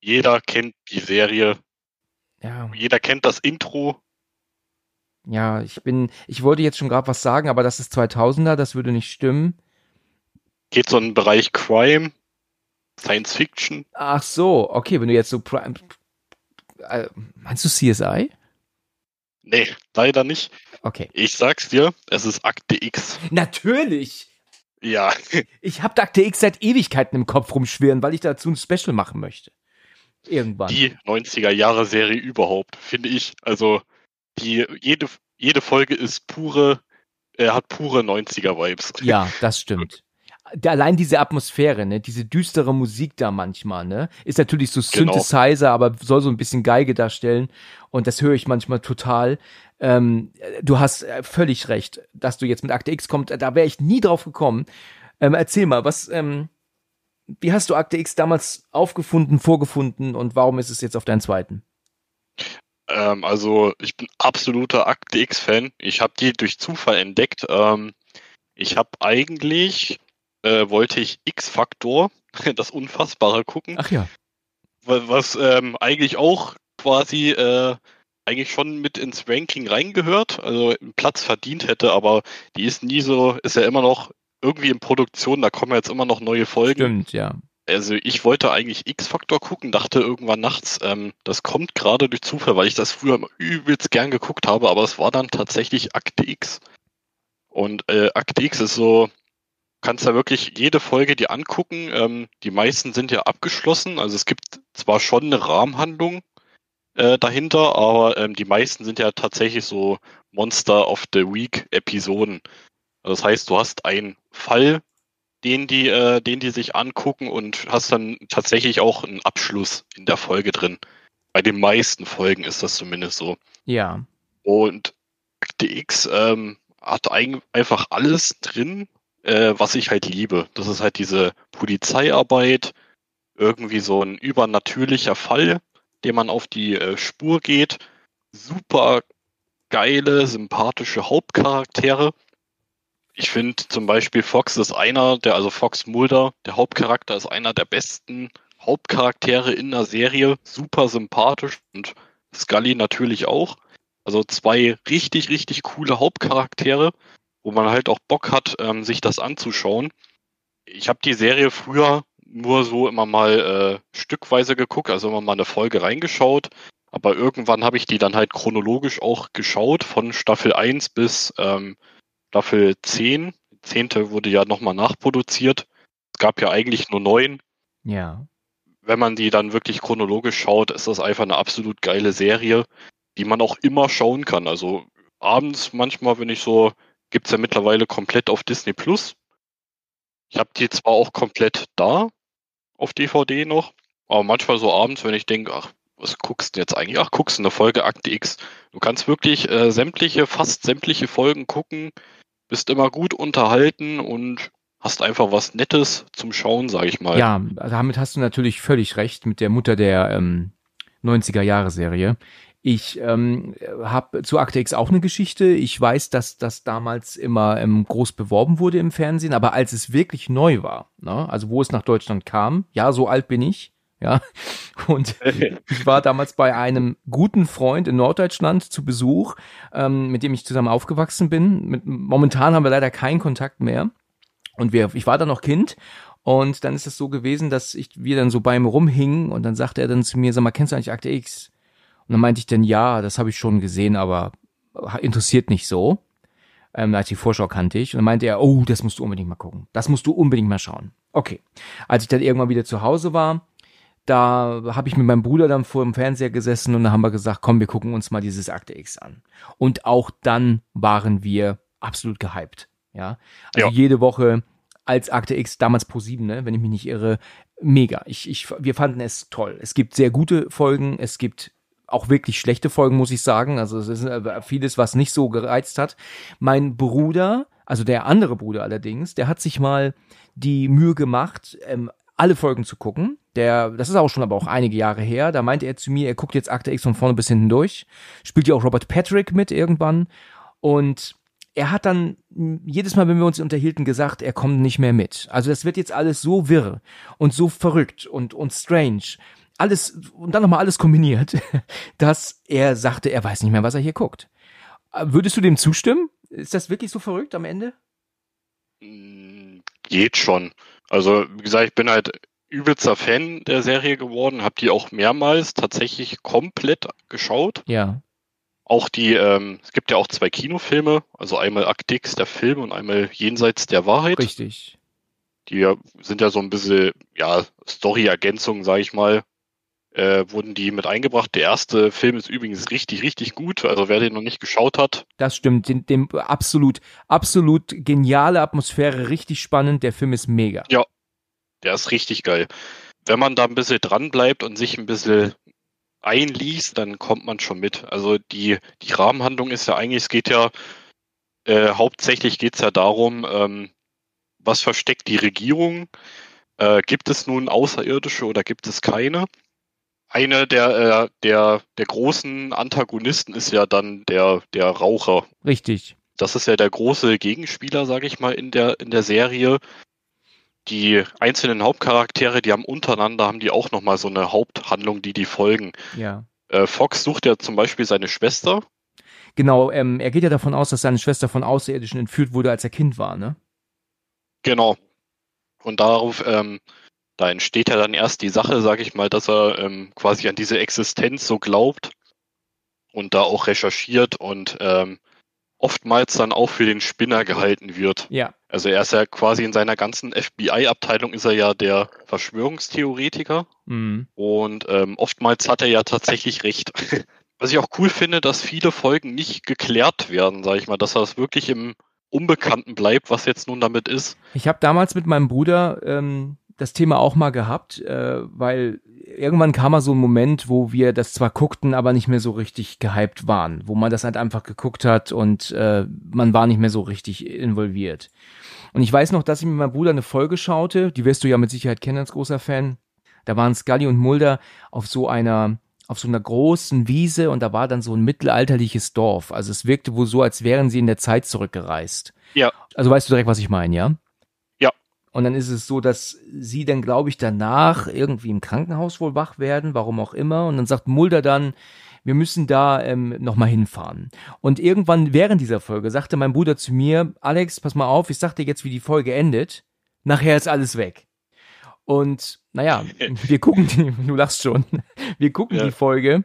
Jeder kennt die Serie. Ja. Jeder kennt das Intro. Ja, ich bin, ich wollte jetzt schon gerade was sagen, aber das ist 2000er, das würde nicht stimmen. Geht so in den Bereich Crime, Science Fiction. Ach so, okay, wenn du jetzt so Prime, äh, meinst du CSI? Nee, leider nicht. Okay. Ich sag's dir, es ist Akte X. Natürlich! Ja. *laughs* Ich hab Akte X seit Ewigkeiten im Kopf rumschwirren, weil ich dazu ein Special machen möchte. Irgendwann. Die 90er Jahre Serie überhaupt, finde ich. Also, die, jede, jede Folge ist pure, er hat pure 90er Vibes. Ja, *laughs* das stimmt allein diese Atmosphäre, ne, diese düstere Musik da manchmal, ne, ist natürlich so genau. Synthesizer, genau. aber soll so ein bisschen Geige darstellen und das höre ich manchmal total. Ähm, du hast äh, völlig recht, dass du jetzt mit Akte X kommst, da wäre ich nie drauf gekommen. Ähm, erzähl mal, was, ähm, wie hast du Akte X damals aufgefunden, vorgefunden und warum ist es jetzt auf deinen zweiten? Ähm, also ich bin absoluter Akte X-Fan. Ich habe die durch Zufall entdeckt. Ähm, ich habe eigentlich äh, wollte ich X-Faktor, *laughs* das Unfassbare, gucken. Ach ja. Was ähm, eigentlich auch quasi äh, eigentlich schon mit ins Ranking reingehört, also einen Platz verdient hätte, aber die ist nie so, ist ja immer noch irgendwie in Produktion, da kommen jetzt immer noch neue Folgen. Stimmt, ja. also ich wollte eigentlich X-Factor gucken, dachte irgendwann nachts, ähm, das kommt gerade durch Zufall, weil ich das früher übelst gern geguckt habe, aber es war dann tatsächlich Akte X. Und äh, Akte X ist so, kannst da wirklich jede Folge dir angucken. Ähm, die meisten sind ja abgeschlossen, also es gibt zwar schon eine Rahmenhandlung äh, dahinter, aber ähm, die meisten sind ja tatsächlich so Monster of the Week Episoden. Das heißt, du hast einen Fall, den die, äh, den die sich angucken und hast dann tatsächlich auch einen Abschluss in der Folge drin. Bei den meisten Folgen ist das zumindest so. Ja. Und Akte X ähm, hat ein, einfach alles drin, äh, was ich halt liebe. Das ist halt diese Polizeiarbeit, irgendwie so ein übernatürlicher Fall, dem man auf die äh, Spur geht. Super geile, sympathische Hauptcharaktere ich finde zum Beispiel Fox ist einer, der, also Fox Mulder, der Hauptcharakter, ist einer der besten Hauptcharaktere in der Serie. Super sympathisch und Scully natürlich auch. Also zwei richtig, richtig coole Hauptcharaktere, wo man halt auch Bock hat, ähm, sich das anzuschauen. Ich habe die Serie früher nur so immer mal äh, stückweise geguckt, also immer mal eine Folge reingeschaut. Aber irgendwann habe ich die dann halt chronologisch auch geschaut, von Staffel 1 bis ähm, Staffel 10. Die zehnte wurde ja nochmal nachproduziert. Es gab ja eigentlich nur neun. Ja. Wenn man die dann wirklich chronologisch schaut, ist das einfach eine absolut geile Serie, die man auch immer schauen kann. Also abends manchmal, wenn ich so, gibt es ja mittlerweile komplett auf Disney Plus. Ich habe die zwar auch komplett da auf DVD noch, aber manchmal so abends, wenn ich denke, ach, was guckst du jetzt eigentlich? Ach, guckst du eine Folge Akte X. Du kannst wirklich äh, sämtliche, fast sämtliche Folgen gucken, bist immer gut unterhalten und hast einfach was Nettes zum Schauen, sage ich mal. Ja, damit hast du natürlich völlig recht mit der Mutter der ähm, 90er Jahre Serie. Ich ähm, habe zu Akte X auch eine Geschichte. Ich weiß, dass das damals immer ähm, groß beworben wurde im Fernsehen, aber als es wirklich neu war, ne, also wo es nach Deutschland kam, ja, so alt bin ich, ja. *laughs* Und *laughs* ich war damals bei einem guten Freund in Norddeutschland zu Besuch, ähm, mit dem ich zusammen aufgewachsen bin. Mit, momentan haben wir leider keinen Kontakt mehr. Und wir, ich war da noch Kind und dann ist es so gewesen, dass ich, wir dann so bei ihm rumhingen und dann sagte er dann zu mir, sag mal, kennst du eigentlich Akte X? Und dann meinte ich dann, ja, das habe ich schon gesehen, aber interessiert nicht so. Ähm, als die Vorschau kannte ich. Und dann meinte er, oh, das musst du unbedingt mal gucken. Das musst du unbedingt mal schauen. Okay. Als ich dann irgendwann wieder zu Hause war, da habe ich mit meinem Bruder dann vor dem Fernseher gesessen und da haben wir gesagt, komm, wir gucken uns mal dieses Akte X an. Und auch dann waren wir absolut gehypt. Ja, also ja. jede Woche als Akte X, damals Pro 7, ne, wenn ich mich nicht irre, mega. Ich, ich, wir fanden es toll. Es gibt sehr gute Folgen, es gibt auch wirklich schlechte Folgen, muss ich sagen. Also es ist äh, vieles, was nicht so gereizt hat. Mein Bruder, also der andere Bruder allerdings, der hat sich mal die Mühe gemacht, ähm, alle Folgen zu gucken. Der, das ist auch schon aber auch einige Jahre her. Da meinte er zu mir, er guckt jetzt Akte X von vorne bis hinten durch. Spielt ja auch Robert Patrick mit irgendwann. Und er hat dann jedes Mal, wenn wir uns unterhielten, gesagt, er kommt nicht mehr mit. Also das wird jetzt alles so wirr und so verrückt und, und strange. Alles, und dann nochmal alles kombiniert, *laughs* dass er sagte, er weiß nicht mehr, was er hier guckt. Würdest du dem zustimmen? Ist das wirklich so verrückt am Ende? Geht schon. Also, wie gesagt, ich bin halt übelster Fan der Serie geworden, habe die auch mehrmals tatsächlich komplett geschaut. Ja. Auch die, ähm, es gibt ja auch zwei Kinofilme, also einmal Actix, der Film, und einmal Jenseits der Wahrheit. Richtig. Die sind ja so ein bisschen, ja, Story-Ergänzung, sag ich mal, äh, wurden die mit eingebracht. Der erste Film ist übrigens richtig, richtig gut. Also wer den noch nicht geschaut hat. Das stimmt. Dem, dem absolut, absolut geniale Atmosphäre, richtig spannend. Der Film ist mega. Ja, der ist richtig geil. Wenn man da ein bisschen dran bleibt und sich ein bisschen einliest, dann kommt man schon mit. Also die, die Rahmenhandlung ist ja eigentlich, es geht ja, äh, hauptsächlich geht es ja darum, ähm, was versteckt die Regierung? Äh, gibt es nun Außerirdische oder gibt es keine? Eine der, äh, der, der großen Antagonisten ist ja dann der, der Raucher. Richtig. Das ist ja der große Gegenspieler, sage ich mal, in der, in der Serie die einzelnen Hauptcharaktere, die haben untereinander, haben die auch nochmal so eine Haupthandlung, die die folgen. Ja. Äh, Fox sucht ja zum Beispiel seine Schwester. Genau, ähm, er geht ja davon aus, dass seine Schwester von Außerirdischen entführt wurde, als er Kind war, ne? Genau. Und darauf ähm, da entsteht ja dann erst die Sache, sage ich mal, dass er ähm, quasi an diese Existenz so glaubt und da auch recherchiert und ähm, oftmals dann auch für den Spinner gehalten wird. Ja. Also er ist ja quasi in seiner ganzen FBI-Abteilung ist er ja der Verschwörungstheoretiker Mhm. und ähm, oftmals hat er ja tatsächlich recht. *laughs* Was ich auch cool finde, dass viele Folgen nicht geklärt werden, sage ich mal, dass das wirklich im Unbekannten bleibt, was jetzt nun damit ist. Ich habe damals mit meinem Bruder ähm, das Thema auch mal gehabt, äh, weil irgendwann kam mal so ein Moment, wo wir das zwar guckten, aber nicht mehr so richtig gehypt waren, wo man das halt einfach geguckt hat und äh, man war nicht mehr so richtig involviert. Und ich weiß noch, dass ich mit meinem Bruder eine Folge schaute, die wirst du ja mit Sicherheit kennen als großer Fan. Da waren Scully und Mulder auf so einer auf so einer großen Wiese und da war dann so ein mittelalterliches Dorf. Also es wirkte wohl so, als wären sie in der Zeit zurückgereist. Ja. Also weißt du direkt, was ich meine, ja? Und dann ist es so, dass sie dann, glaube ich, danach irgendwie im Krankenhaus wohl wach werden, warum auch immer. Und dann sagt Mulder dann, wir müssen da ähm, nochmal hinfahren. Und irgendwann während dieser Folge sagte mein Bruder zu mir, Alex, pass mal auf, ich sag dir jetzt, wie die Folge endet. Nachher ist alles weg. Und naja, *laughs* wir gucken die, du lachst schon, wir gucken Ja. die Folge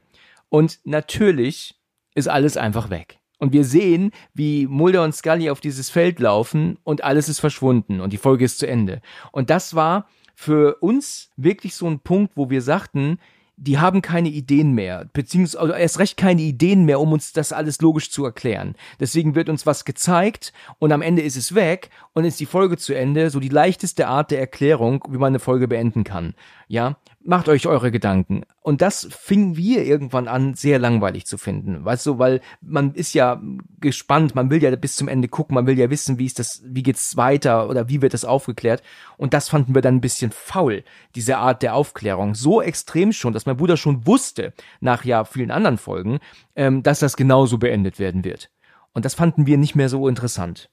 und natürlich ist alles einfach weg. Und wir sehen, wie Mulder und Scully auf dieses Feld laufen und alles ist verschwunden und die Folge ist zu Ende. Und das war für uns wirklich so ein Punkt, wo wir sagten, die haben keine Ideen mehr, beziehungsweise also erst recht keine Ideen mehr, um uns das alles logisch zu erklären. Deswegen wird uns was gezeigt und am Ende ist es weg und ist die Folge zu Ende, so die leichteste Art der Erklärung, wie man eine Folge beenden kann. Ja, macht euch eure Gedanken. Und das fingen wir irgendwann an, sehr langweilig zu finden. Weißt du, weil man ist ja gespannt, man will ja bis zum Ende gucken, man will ja wissen, wie ist das, wie geht's weiter oder wie wird das aufgeklärt. Und das fanden wir dann ein bisschen faul, diese Art der Aufklärung. So extrem schon, dass mein Bruder schon wusste, nach ja vielen anderen Folgen, ähm, dass das genauso beendet werden wird. Und das fanden wir nicht mehr so interessant.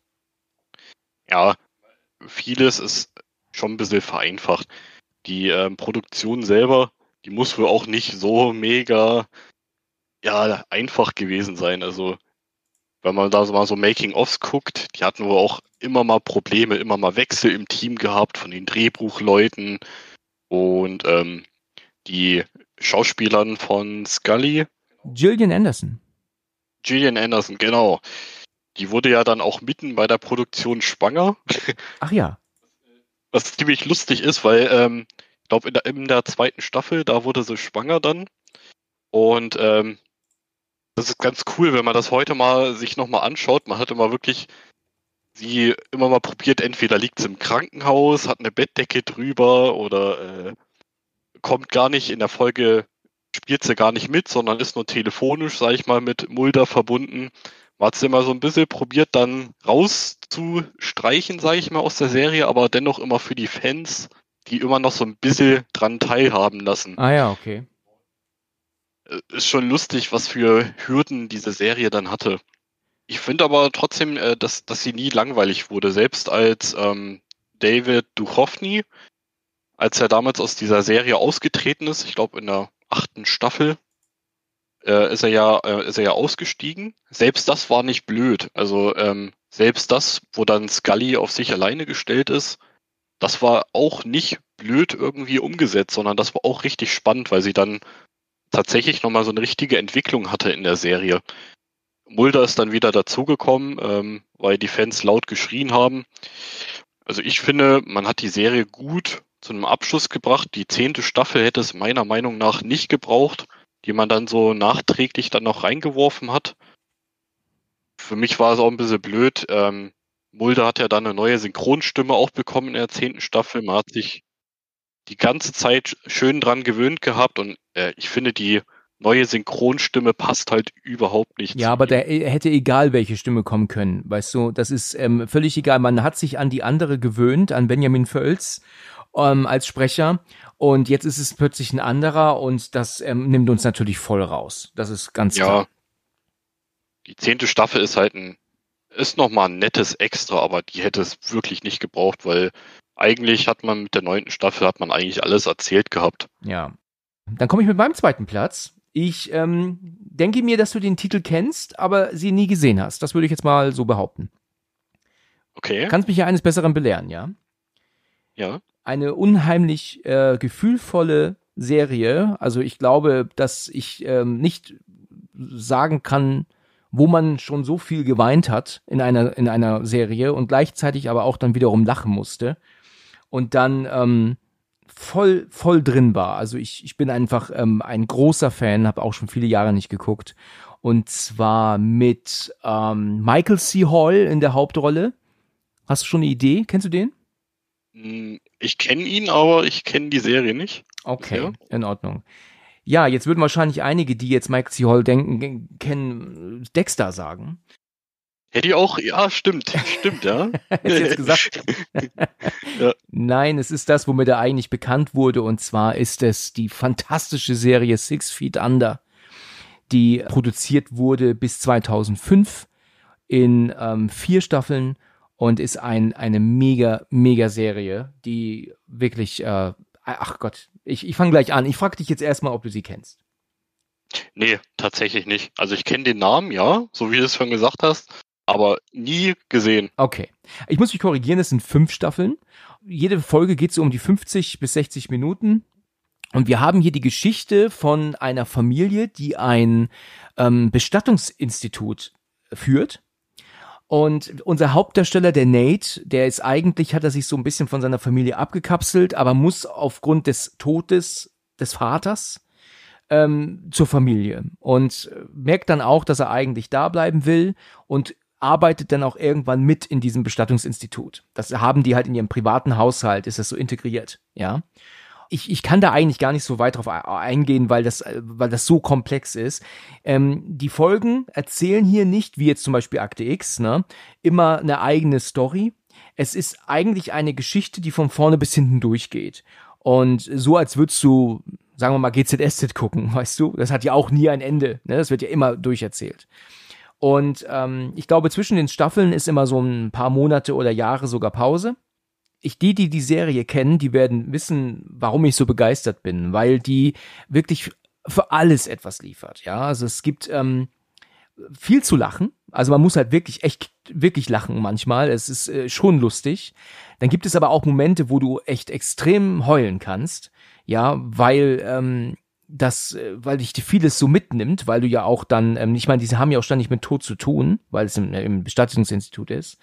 Ja, vieles ist schon ein bisschen vereinfacht. Die ähm, Produktion selber, die muss wohl auch nicht so mega ja, einfach gewesen sein. Also, wenn man da so mal so Making-ofs guckt, die hatten wohl auch immer mal Probleme, immer mal Wechsel im Team gehabt von den Drehbuchleuten und ähm, die Schauspielern von Scully, Gillian Anderson. Gillian Anderson, genau. Die wurde ja dann auch mitten bei der Produktion schwanger. Ach ja. Was ziemlich lustig ist, weil ähm, ich glaube, in der, in der zweiten Staffel, da wurde sie schwanger dann. Und ähm, das ist ganz cool, wenn man das heute mal sich nochmal anschaut. Man hat immer wirklich sie immer mal probiert, entweder liegt sie im Krankenhaus, hat eine Bettdecke drüber oder äh, kommt gar nicht in der Folge, spielt sie gar nicht mit, sondern ist nur telefonisch, sag ich mal, mit Mulder verbunden. Man hat sie immer so ein bisschen probiert, dann rauszustreichen, sage ich mal, aus der Serie, aber dennoch immer für die Fans, die immer noch so ein bisschen dran teilhaben lassen. Ah ja, okay. Äh, Ist schon lustig, was für Hürden diese Serie dann hatte. Ich finde aber trotzdem, äh, dass, dass sie nie langweilig wurde. Selbst als ähm, David Duchovny, als er damals aus dieser Serie ausgetreten ist, ich glaube in der achten Staffel, äh, ist er ja, äh, ist er ja ausgestiegen. Selbst das war nicht blöd. Also ähm, selbst das, wo dann Scully auf sich alleine gestellt ist, das war auch nicht blöd irgendwie umgesetzt, sondern das war auch richtig spannend, weil sie dann tatsächlich nochmal so eine richtige Entwicklung hatte in der Serie. Mulder ist dann wieder dazugekommen, ähm, weil die Fans laut geschrien haben. Also ich finde, man hat die Serie gut zu einem Abschluss gebracht. Die zehnte Staffel hätte es meiner Meinung nach nicht gebraucht, die man dann so nachträglich dann noch reingeworfen hat. Für mich war es auch ein bisschen blöd. Ähm, Mulder hat ja dann eine neue Synchronstimme auch bekommen in der zehnten Staffel. Man hat sich die ganze Zeit schön dran gewöhnt gehabt und äh, ich finde, die neue Synchronstimme passt halt überhaupt nicht. Ja, aber der er hätte egal welche Stimme kommen können, weißt du, das ist ähm, völlig egal. Man hat sich an die andere gewöhnt, an Benjamin Völz ähm, als Sprecher und jetzt ist es plötzlich ein anderer und das ähm, nimmt uns natürlich voll raus. Das ist ganz Ja. klar. Die zehnte Staffel ist halt ein, ist nochmal ein nettes Extra, aber die hätte es wirklich nicht gebraucht, weil eigentlich hat man mit der neunten Staffel hat man eigentlich alles erzählt gehabt. Ja. Dann komme ich mit meinem zweiten Platz. Ich ähm, denke mir, dass du den Titel kennst, aber sie nie gesehen hast. Das würde ich jetzt mal so behaupten. Okay, Kannst mich ja eines Besseren belehren, ja? ja. Eine unheimlich äh, gefühlvolle Serie. Also ich glaube, dass ich ähm, nicht sagen kann, wo man schon so viel geweint hat in einer, in einer Serie und gleichzeitig aber auch dann wiederum lachen musste. Und dann ähm, voll, voll drin war. Also ich, ich bin einfach ähm, ein großer Fan, habe auch schon viele Jahre nicht geguckt. Und zwar mit ähm, Michael C. Hall in der Hauptrolle. Hast du schon eine Idee? Kennst du den? Ich kenne ihn, aber ich kenne die Serie nicht. Okay, ja. in Ordnung. Ja, jetzt würden wahrscheinlich einige, die jetzt Mike C. Hall denken, kennen, Dexter sagen. Hätte ich auch, ja, stimmt, stimmt, ja. *laughs* Jetzt gesagt. *laughs* ja. Nein, es ist das, womit er eigentlich bekannt wurde, und zwar ist es die fantastische Serie Six Feet Under, die produziert wurde bis 2005 in ähm, vier Staffeln und ist ein, eine mega, mega Serie, die wirklich, äh, ach Gott, ich, ich fange gleich an. Ich frage dich jetzt erstmal, ob du sie kennst. Nee, tatsächlich nicht. Also ich kenne den Namen, ja, so wie du es schon gesagt hast, aber nie gesehen. Okay. Ich muss mich korrigieren, es sind fünf Staffeln. Jede Folge geht so um die 50 bis 60 Minuten. Und wir haben hier die Geschichte von einer Familie, die ein ähm, Bestattungsinstitut führt. Und unser Hauptdarsteller, der Nate, der ist eigentlich, hat er sich so ein bisschen von seiner Familie abgekapselt, aber muss aufgrund des Todes des Vaters ähm, zur Familie und merkt dann auch, dass er eigentlich da bleiben will und arbeitet dann auch irgendwann mit in diesem Bestattungsinstitut. Das haben die halt in ihrem privaten Haushalt, ist das so integriert, ja ich, ich kann da eigentlich gar nicht so weit drauf eingehen, weil das, weil das so komplex ist. Ähm, die Folgen erzählen hier nicht, wie jetzt zum Beispiel Akte X, ne, immer eine eigene Story. Es ist eigentlich eine Geschichte, die von vorne bis hinten durchgeht. Und so als würdest du, sagen wir mal, GZSZ gucken, *laughs* weißt du? Das hat ja auch nie ein Ende. Ne? Das wird ja immer durcherzählt. Und ähm, ich glaube, zwischen den Staffeln ist immer so ein paar Monate oder Jahre sogar Pause ich, die, die die Serie kennen, die werden wissen, warum ich so begeistert bin, weil die wirklich für alles etwas liefert. Ja, also es gibt ähm, viel zu lachen. Also man muss halt wirklich echt wirklich lachen manchmal. Es ist äh, schon lustig. Dann gibt es aber auch Momente, wo du echt extrem heulen kannst. Ja, weil ähm, das, äh, weil dich vieles so mitnimmt, weil du ja auch dann, ähm, ich meine, diese haben ja auch ständig mit Tod zu tun, weil es im, im Bestattungsinstitut ist.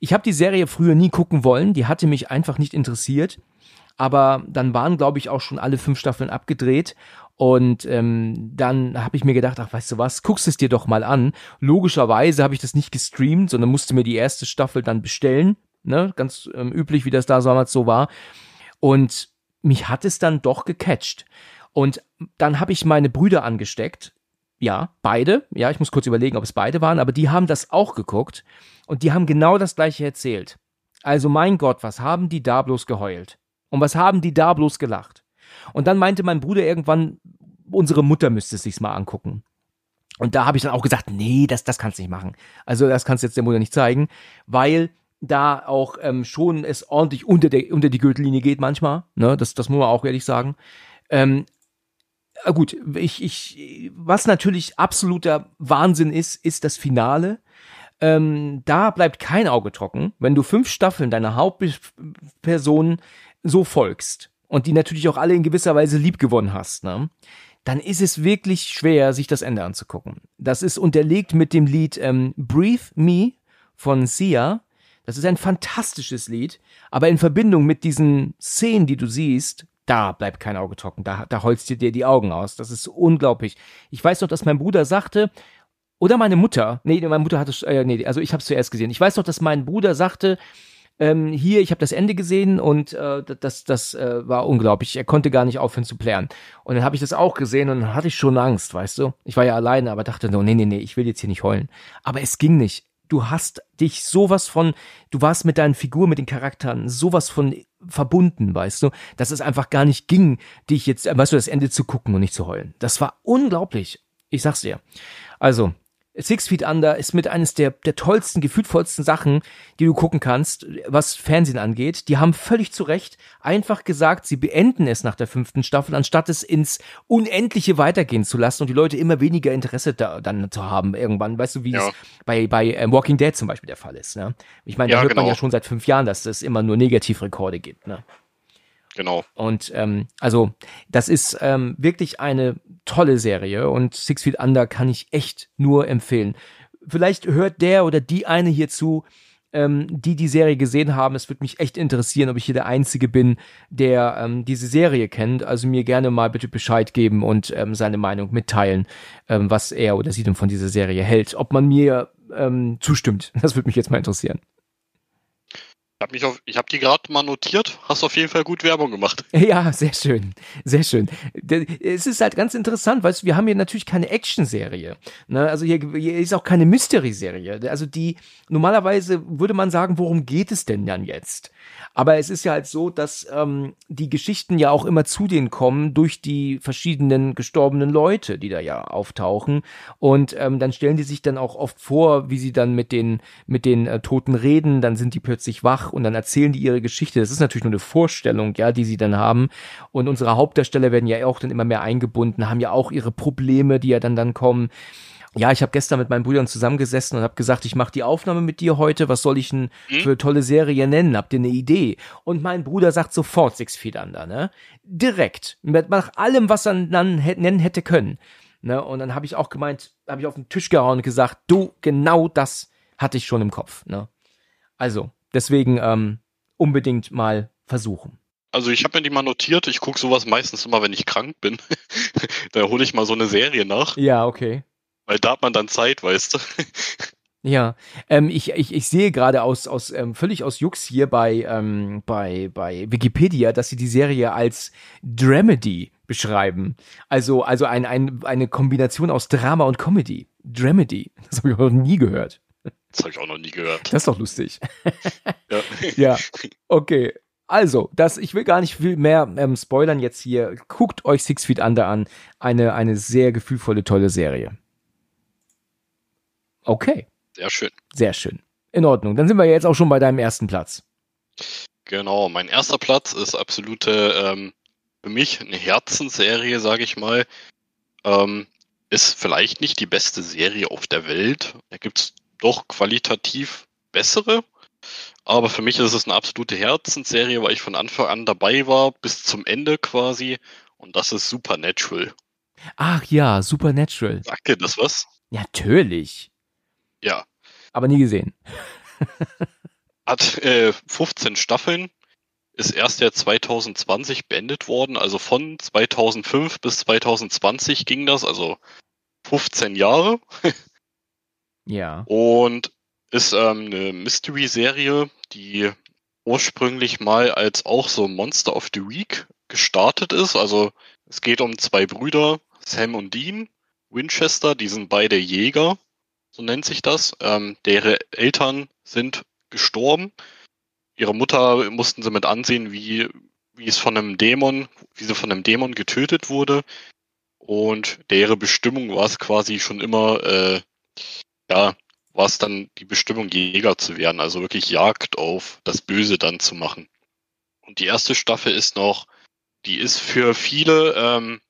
Ich habe die Serie früher nie gucken wollen, die hatte mich einfach nicht interessiert. Aber dann waren, glaube ich, auch schon alle fünf Staffeln abgedreht. Und ähm, dann habe ich mir gedacht, ach, weißt du was, guckst es dir doch mal an. Logischerweise habe ich das nicht gestreamt, sondern musste mir die erste Staffel dann bestellen. Ne? Ganz ähm, üblich, wie das da damals so war. Und mich hat es dann doch gecatcht. Und dann habe ich meine Brüder angesteckt. Ja, beide. Ja, ich muss kurz überlegen, ob es beide waren, aber die haben das auch geguckt. Und die haben genau das gleiche erzählt. Also mein Gott, was haben die da bloß geheult? Und was haben die da bloß gelacht? Und dann meinte mein Bruder irgendwann, unsere Mutter müsste es sich mal angucken. Und da habe ich dann auch gesagt, nee, das, das kannst du nicht machen. Also das kannst du jetzt der Mutter nicht zeigen, weil da auch ähm, schon es ordentlich unter, der, unter die Gürtellinie geht manchmal. Ne? Das, das muss man auch ehrlich sagen. Ähm, gut, ich, ich, was natürlich absoluter Wahnsinn ist, ist das Finale. Ähm, da bleibt kein Auge trocken, wenn du fünf Staffeln deiner Hauptperson so folgst und die natürlich auch alle in gewisser Weise lieb gewonnen hast, ne? dann ist es wirklich schwer, sich das Ende anzugucken. Das ist unterlegt mit dem Lied ähm, Breathe Me von Sia. Das ist ein fantastisches Lied, aber in Verbindung mit diesen Szenen, die du siehst, da bleibt kein Auge trocken, da, da holst du dir die Augen aus. Das ist unglaublich. Ich weiß noch, dass mein Bruder sagte, oder meine Mutter, nee, meine Mutter hatte, äh, nee, also ich habe es zuerst gesehen. Ich weiß noch, dass mein Bruder sagte, ähm, hier, ich habe das Ende gesehen und äh, das, das äh, war unglaublich. Er konnte gar nicht aufhören zu plären. Und dann habe ich das auch gesehen und dann hatte ich schon Angst, weißt du? Ich war ja alleine, aber dachte nur, nee, nee, nee, ich will jetzt hier nicht heulen. Aber es ging nicht. Du hast dich sowas von, du warst mit deinen Figuren, mit den Charakteren sowas von verbunden, weißt du, dass es einfach gar nicht ging, dich jetzt, weißt du, das Ende zu gucken und nicht zu heulen. Das war unglaublich. Ich sag's dir. Also, Six Feet Under ist mit eines der, der tollsten, gefühlvollsten Sachen, die du gucken kannst, was Fernsehen angeht. Die haben völlig zu Recht einfach gesagt, sie beenden es nach der fünften Staffel, anstatt es ins Unendliche weitergehen zu lassen und die Leute immer weniger Interesse da, dann zu haben irgendwann. Weißt du, wie ja. es bei, bei ähm, Walking Dead zum Beispiel der Fall ist. Ne? Ich meine, ja, da hört genau. man ja schon seit fünf Jahren, dass es immer nur Negativrekorde gibt. Ne? Genau. Und ähm, also das ist ähm, wirklich eine tolle Serie und Six Feet Under kann ich echt nur empfehlen. Vielleicht hört der oder die eine hier zu, ähm, die die Serie gesehen haben. Es würde mich echt interessieren, ob ich hier der Einzige bin, der ähm, diese Serie kennt. Also mir gerne mal bitte Bescheid geben und ähm, seine Meinung mitteilen, ähm, was er oder sie denn von dieser Serie hält. Ob man mir ähm, zustimmt. Das würde mich jetzt mal interessieren hab mich auf, ich habe die gerade mal notiert. Hast auf jeden Fall gut Werbung gemacht. *laughs* Ja, sehr schön, sehr schön. Es ist halt ganz interessant, weil wir haben hier natürlich keine Action-Serie. Ne? Also hier, hier ist auch keine Mystery-Serie. Also die normalerweise würde man sagen, worum geht es denn dann jetzt? Aber es ist ja halt so, dass ähm, die Geschichten ja auch immer zu denen kommen durch die verschiedenen gestorbenen Leute, die da ja auftauchen. Und ähm, dann stellen die sich dann auch oft vor, wie sie dann mit den mit den äh, Toten reden. Dann sind die plötzlich wach und dann erzählen die ihre Geschichte. Das ist natürlich nur eine Vorstellung, ja, die sie dann haben. Und unsere Hauptdarsteller werden ja auch dann immer mehr eingebunden, haben ja auch ihre Probleme, die ja dann dann kommen ja, ich habe gestern mit meinen Brüdern zusammengesessen und habe gesagt, ich mache die Aufnahme mit dir heute. Was soll ich denn hm? für tolle Serie nennen? Habt ihr eine Idee? Und mein Bruder sagt sofort Six Feet Under, ne? Direkt. Nach allem, was er dann nennen hätte können. Ne? Und dann habe ich auch gemeint, habe ich auf den Tisch gehauen und gesagt, du, genau das hatte ich schon im Kopf. Ne? Also, deswegen ähm, unbedingt mal versuchen. Also ich habe mir die mal notiert. Ich gucke sowas meistens immer, wenn ich krank bin. *laughs* da hole ich mal so eine Serie nach. Ja, okay. Weil da hat man dann Zeit, weißt du. *laughs* Ja, ähm, ich, ich, ich sehe gerade aus, aus ähm, völlig aus Jux hier bei, ähm, bei, bei Wikipedia, dass sie die Serie als Dramedy beschreiben. Also, also ein, ein, eine Kombination aus Drama und Comedy. Dramedy. Das habe ich noch nie gehört. Das habe ich auch noch nie gehört. Das ist doch lustig. *laughs* ja. ja. Okay. Also, das, ich will gar nicht viel mehr ähm, spoilern jetzt hier. Guckt euch Six Feet Under an. Eine, eine sehr gefühlvolle, tolle Serie. Okay. Sehr schön. Sehr schön. In Ordnung. Dann sind wir jetzt auch schon bei deinem ersten Platz. Genau, mein erster Platz ist absolute, ähm, für mich eine Herzensserie, sage ich mal. Ähm, ist vielleicht nicht die beste Serie auf der Welt. Da gibt es doch qualitativ bessere. Aber für mich ist es eine absolute Herzensserie, weil ich von Anfang an dabei war, bis zum Ende quasi. Und das ist Supernatural. Ach ja, Supernatural. Sagt dir das was? Natürlich. Ja. Aber nie gesehen. *laughs* Hat äh, 15 Staffeln, ist erst ja 2020 beendet worden, also von 2005 bis 2020 ging das, also 15 Jahre. *laughs* ja. Und ist ähm, eine Mystery-Serie, die ursprünglich mal als auch so Monster of the Week gestartet ist. Also es geht um zwei Brüder, Sam und Dean Winchester, die sind beide Jäger so nennt sich das. Ähm, deren Eltern sind gestorben. Ihre Mutter mussten sie mit ansehen, wie, wie es von einem Dämon, wie sie von einem Dämon getötet wurde. Und deren Bestimmung war es quasi schon immer, äh, ja, war es dann die Bestimmung, Jäger zu werden, also wirklich Jagd auf das Böse dann zu machen. Und die erste Staffel ist noch, die ist für viele, ähm,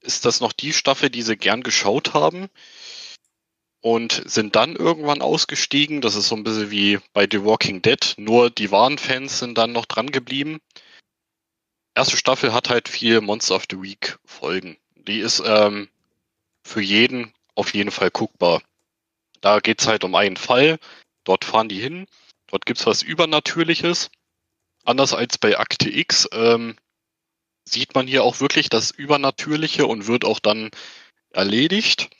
ist das noch die Staffel, die sie gern geschaut haben und sind dann irgendwann ausgestiegen. Das ist so ein bisschen wie bei The Walking Dead, nur die wahren Fans sind dann noch dran geblieben. Erste Staffel hat halt viel Monster of the Week Folgen. Die ist ähm, für jeden auf jeden Fall guckbar. Da geht's halt um einen Fall. Dort fahren die hin. Dort gibt's was Übernatürliches. Anders als bei Akte X ähm, sieht man hier auch wirklich das Übernatürliche und wird auch dann erledigt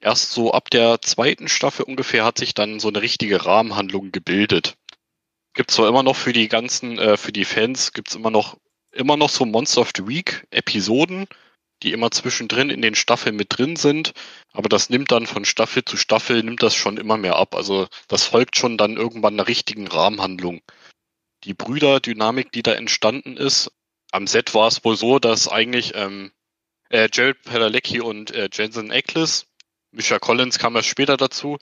erst so ab der zweiten Staffel ungefähr hat sich dann so eine richtige Rahmenhandlung gebildet. Gibt zwar immer noch für die ganzen, äh, für die Fans gibt's immer noch immer noch so Monster of the Week Episoden, die immer zwischendrin in den Staffeln mit drin sind, aber das nimmt dann von Staffel zu Staffel nimmt das schon immer mehr ab. Also das folgt schon dann irgendwann einer richtigen Rahmenhandlung. Die Brüderdynamik, die da entstanden ist, am Set war es wohl so, dass eigentlich ähm, äh, Jared Padalecki und äh, Jensen Ackles Misha Collins kam erst später dazu,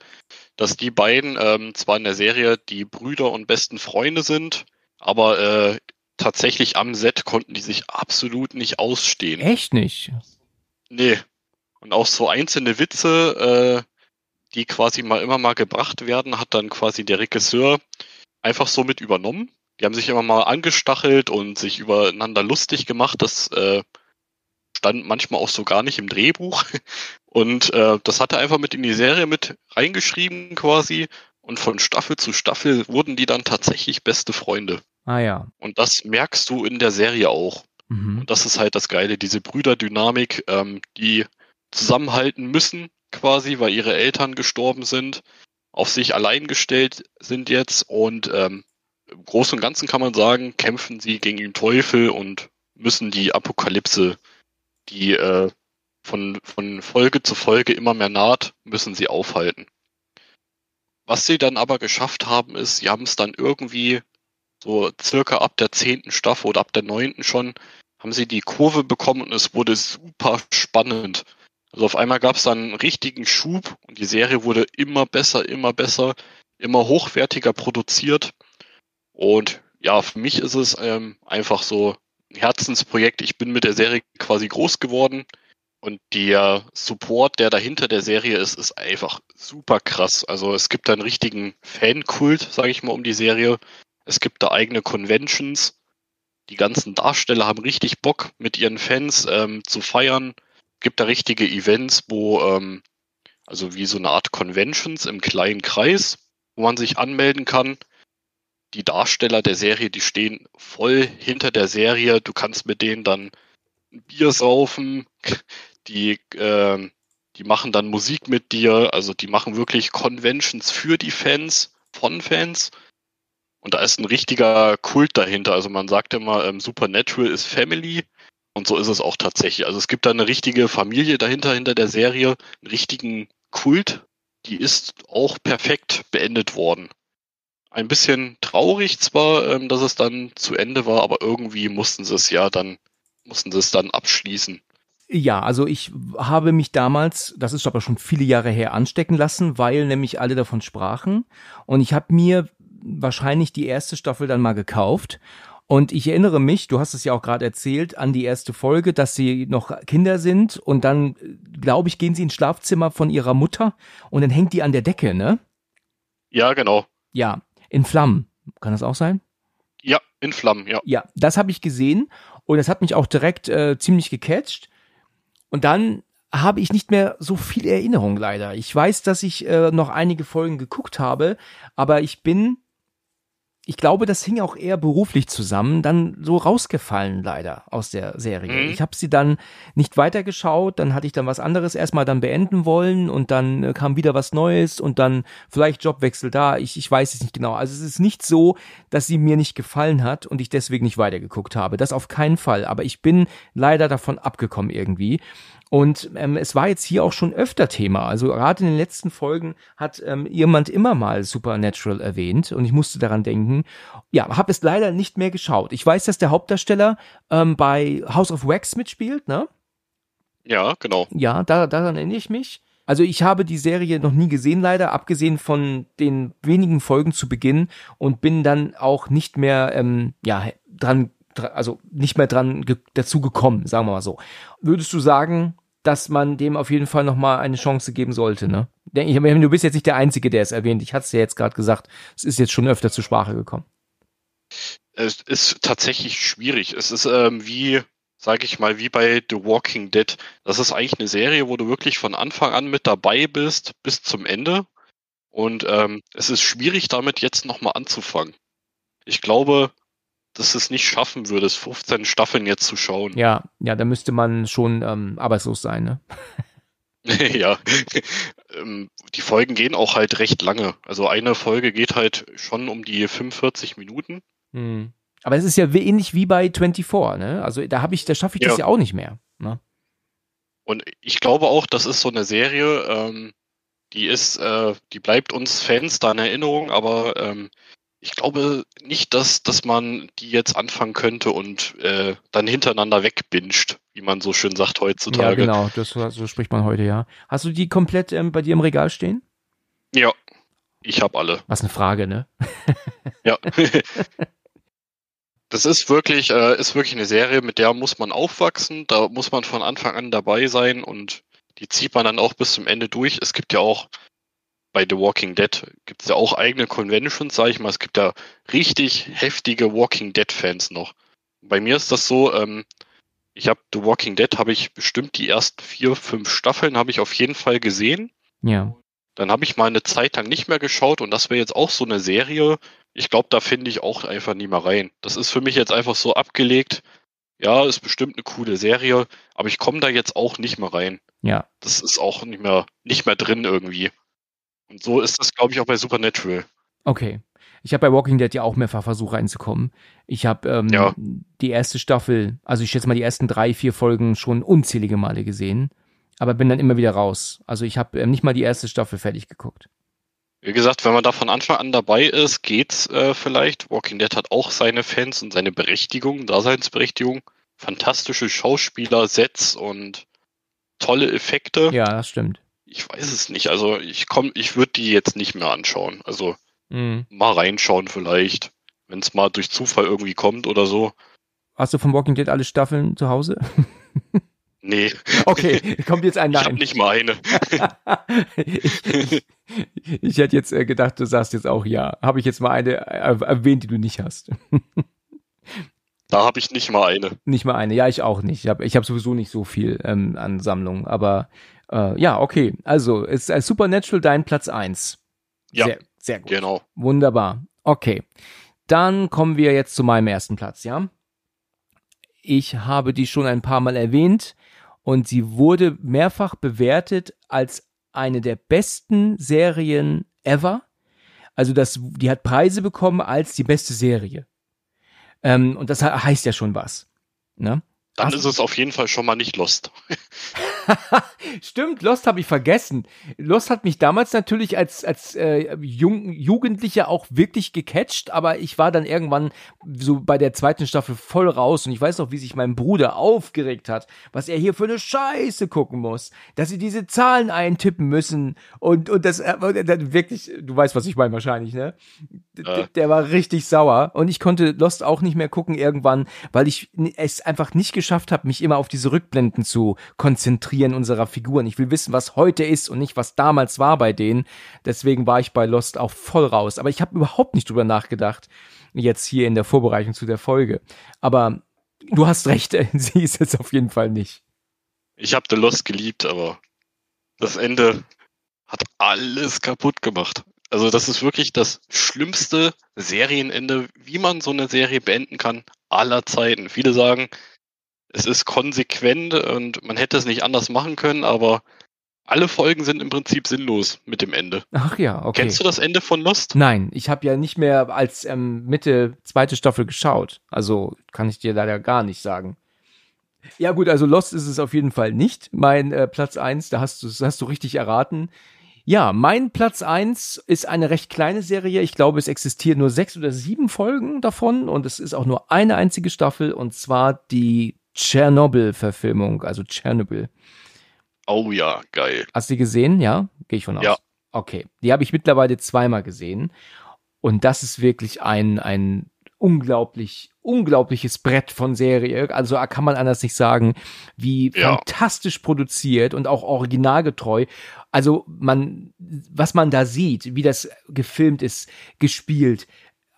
dass die beiden ähm, zwar in der Serie die Brüder und besten Freunde sind, aber äh, tatsächlich am Set konnten die sich absolut nicht ausstehen. Echt nicht? Nee. Und auch so einzelne Witze, äh, die quasi mal immer mal gebracht werden, hat dann quasi der Regisseur einfach so mit übernommen. die haben sich immer mal angestachelt und sich übereinander lustig gemacht. Das äh, stand manchmal auch so gar nicht im Drehbuch. *laughs* Und äh, das hat er einfach mit in die Serie mit reingeschrieben quasi. Und von Staffel zu Staffel wurden die dann tatsächlich beste Freunde. Ah ja. Und das merkst du in der Serie auch. Mhm. Und das ist halt das Geile, diese Brüderdynamik, ähm, die zusammenhalten müssen quasi, weil ihre Eltern gestorben sind, auf sich allein gestellt sind jetzt und ähm, im Großen und Ganzen kann man sagen, kämpfen sie gegen den Teufel und müssen die Apokalypse, die äh, von, von Folge zu Folge immer mehr naht, müssen sie aufhalten. Was sie dann aber geschafft haben, ist, sie haben es dann irgendwie so circa ab der zehnten Staffel oder ab der neunten schon, haben sie die Kurve bekommen und es wurde super spannend. Also auf einmal gab es dann einen richtigen Schub und die Serie wurde immer besser, immer besser, immer hochwertiger produziert. Und ja, für mich ist es ähm, einfach so ein Herzensprojekt. Ich bin mit der Serie quasi groß geworden und der Support, der dahinter der Serie ist, ist einfach super krass. Also es gibt da einen richtigen Fankult, sage ich mal, um die Serie. Es gibt da eigene Conventions. Die ganzen Darsteller haben richtig Bock, mit ihren Fans ähm, zu feiern gibt da richtige Events, wo, ähm, also wie so eine Art Conventions im kleinen Kreis, wo man sich anmelden kann. Die Darsteller der Serie, die stehen voll hinter der Serie. Du kannst mit denen dann ein Bier saufen. Die, äh, die machen dann Musik mit dir. Also die machen wirklich Conventions für die Fans, von Fans. Und da ist ein richtiger Kult dahinter. Also man sagt immer, ähm, Supernatural ist Family. Und so ist es auch tatsächlich. Also es gibt da eine richtige Familie dahinter, hinter der Serie, einen richtigen Kult. Die ist auch perfekt beendet worden. Ein bisschen traurig zwar, ähm, dass es dann zu Ende war, aber irgendwie mussten sie es ja dann, mussten sie es dann abschließen. Ja, also ich habe mich damals, das ist aber schon viele Jahre her, anstecken lassen, weil nämlich alle davon sprachen. Und ich habe mir wahrscheinlich die erste Staffel dann mal gekauft und ich erinnere mich, du hast es ja auch gerade erzählt, an die erste Folge, dass sie noch Kinder sind und dann, glaube ich, gehen sie ins Schlafzimmer von ihrer Mutter und dann hängt die an der Decke, ne? Ja, genau. Ja, in Flammen. Kann das auch sein? Ja, in Flammen, ja. Ja, das habe ich gesehen und das hat mich auch direkt äh, ziemlich gecatcht. Und dann habe ich nicht mehr so viel Erinnerung leider. Ich weiß, dass ich äh, noch einige Folgen geguckt habe, aber ich bin ich glaube, das hing auch eher beruflich zusammen, dann so rausgefallen leider aus der Serie. Mhm. Ich habe sie dann nicht weitergeschaut, dann hatte ich dann was anderes erstmal dann beenden wollen und dann äh, kam wieder was Neues und dann vielleicht Jobwechsel da. Ich, ich weiß es nicht genau. Also es ist nicht so, dass sie mir nicht gefallen hat und ich deswegen nicht weitergeguckt habe. Das auf keinen Fall. Aber ich bin leider davon abgekommen irgendwie. Und ähm, es war jetzt hier auch schon öfter Thema. Also gerade in den letzten Folgen hat ähm, jemand immer mal Supernatural erwähnt und ich musste daran denken. Ja, habe es leider nicht mehr geschaut. Ich weiß, dass der Hauptdarsteller ähm, bei House of Wax mitspielt, ne? Ja, genau. Ja, da, daran erinnere ich mich. Also ich habe die Serie noch nie gesehen, leider, abgesehen von den wenigen Folgen zu Beginn und bin dann auch nicht mehr ähm, ja, dran also nicht mehr dran ge dazu gekommen, sagen wir mal so. Würdest du sagen, dass man dem auf jeden Fall noch mal eine Chance geben sollte, ne? Ich, du bist jetzt nicht der Einzige, der es erwähnt. Ich hatte es ja jetzt gerade gesagt. Es ist jetzt schon öfter zur Sprache gekommen. Es ist tatsächlich schwierig. Es ist ähm, wie, sage ich mal, wie bei The Walking Dead. Das ist eigentlich eine Serie, wo du wirklich von Anfang an mit dabei bist bis zum Ende. Und ähm, es ist schwierig, damit jetzt noch mal anzufangen. Ich glaube, dass es nicht schaffen würde, es 15 Staffeln jetzt zu schauen. Ja, ja, da müsste man schon ähm, arbeitslos sein, ne? *laughs* ja. Ähm, die Folgen gehen auch halt recht lange. Also eine Folge geht halt schon um die 45 Minuten. Hm. Aber es ist ja ähnlich wie bei 24, ne? Also da habe ich, da schaffe ich ja. das ja auch nicht mehr. Ne? Und ich glaube auch, das ist so eine Serie, ähm, die ist, äh, die bleibt uns Fans da in Erinnerung, aber ähm, ich glaube nicht, dass, dass man die jetzt anfangen könnte und äh, dann hintereinander wegbinscht, wie man so schön sagt heutzutage. Ja, genau, das, so spricht man heute, ja. Hast du die komplett ähm, bei dir im Regal stehen? Ja, ich habe alle. Was eine Frage, ne? *laughs* *laughs* ja. das ist wirklich, äh, ist wirklich eine Serie, mit der muss man aufwachsen, da muss man von Anfang an dabei sein und die zieht man dann auch bis zum Ende durch. Es gibt ja auch bei The Walking Dead gibt es ja auch eigene Conventions, sage ich mal. Es gibt ja richtig heftige Walking Dead-Fans noch. Bei mir ist das so, ähm, ich habe The Walking Dead, habe ich bestimmt die ersten vier, fünf Staffeln habe ich auf jeden Fall gesehen. Ja. Dann habe ich mal eine Zeit lang nicht mehr geschaut und das wäre jetzt auch so eine Serie. Ich glaube, da finde ich auch einfach nie mehr rein. Das ist für mich jetzt einfach so abgelegt. Ja, ist bestimmt eine coole Serie, aber ich komme da jetzt auch nicht mehr rein. Ja. Das ist auch nicht mehr, nicht mehr drin irgendwie. Und so ist das, glaube ich, auch bei Supernatural. Okay. Ich habe bei Walking Dead ja auch mehrfach versucht reinzukommen. Ich habe ähm, Ja. die erste Staffel, also ich schätze mal die ersten drei, vier Folgen schon unzählige Male gesehen, aber bin dann immer wieder raus. Also ich habe ähm, nicht mal die erste Staffel fertig geguckt. Wie gesagt, wenn man da von Anfang an dabei ist, geht's äh, vielleicht. Walking Dead hat auch seine Fans und seine Berechtigung, Daseinsberechtigung. Fantastische Schauspieler, Sets und tolle Effekte. Ja, das stimmt. Ich weiß es nicht. Also ich komm, ich würde die jetzt nicht mehr anschauen. Also Mhm. mal reinschauen vielleicht, wenn es mal durch Zufall irgendwie kommt oder so. Hast du von Walking Dead alle Staffeln zu Hause? *laughs* Nee, Okay, kommt jetzt ein ich habe Nein. nicht mal eine. ich, *laughs* ich, ich hätte jetzt äh, gedacht, du sagst jetzt auch ja. Habe ich jetzt mal eine er- erwähnt, die du nicht hast. *laughs* Da habe ich nicht mal eine. Nicht mal eine. Ja, ich auch nicht. Ich habe ich hab sowieso nicht so viel ähm, an Sammlungen. Aber äh, ja, okay. Also ist äh, Supernatural dein Platz eins. Ja. Sehr, sehr gut. Genau. Wunderbar. Okay. Dann kommen wir jetzt zu meinem ersten Platz, ja? Ich habe die schon ein paar Mal erwähnt und sie wurde mehrfach bewertet als eine der besten Serien ever. Also das, die hat Preise bekommen als die beste Serie. Ähm, und das he- heißt ja schon was. Ne? Dann Hast- ist es auf jeden Fall schon mal nicht Lost. *laughs* *laughs* Stimmt, Lost habe ich vergessen. Lost hat mich damals natürlich als, als äh, Jung, Jugendlicher auch wirklich gecatcht, aber ich war dann irgendwann so bei der zweiten Staffel voll raus und ich weiß noch, wie sich mein Bruder aufgeregt hat, was er hier für eine Scheiße gucken muss, dass sie diese Zahlen eintippen müssen und, und das, äh, wirklich, du weißt, was ich meine wahrscheinlich, ne? Äh. Der war richtig sauer und ich konnte Lost auch nicht mehr gucken irgendwann, weil ich es einfach nicht geschafft habe, mich immer auf diese Rückblenden zu konzentrieren unserer Figuren. Ich will wissen, was heute ist und nicht, was damals war bei denen. Deswegen war ich bei Lost auch voll raus. Aber ich habe überhaupt nicht drüber nachgedacht, jetzt hier in der Vorbereitung zu der Folge. Aber du hast recht, *laughs* sie ist es auf jeden Fall nicht. Ich habe The Lost geliebt, aber das Ende hat alles kaputt gemacht. Also das ist wirklich das schlimmste Serienende, wie man so eine Serie beenden kann, aller Zeiten. Viele sagen, es ist konsequent und man hätte es nicht anders machen können, aber alle Folgen sind im Prinzip sinnlos mit dem Ende. Ach ja, okay. Kennst du das Ende von Lost? Nein, ich habe ja nicht mehr als ähm, Mitte zweite Staffel geschaut. Also kann ich dir leider gar nicht sagen. Ja gut, also Lost ist es auf jeden Fall nicht. Mein äh, Platz eins, da hast du hast du richtig erraten. Ja, mein Platz eins ist eine recht kleine Serie. Ich glaube, es existieren nur sechs oder sieben Folgen davon und es ist auch nur eine einzige Staffel und zwar die Tschernobyl-Verfilmung, also Tschernobyl. Oh ja, geil. Hast du die gesehen? Ja, gehe ich von aus. Ja. Okay, die habe ich mittlerweile zweimal gesehen und das ist wirklich ein ein unglaublich unglaubliches Brett von Serie. Also kann man anders nicht sagen, wie Ja. fantastisch produziert und auch originalgetreu. Also man, was man da sieht, wie das gefilmt ist, gespielt.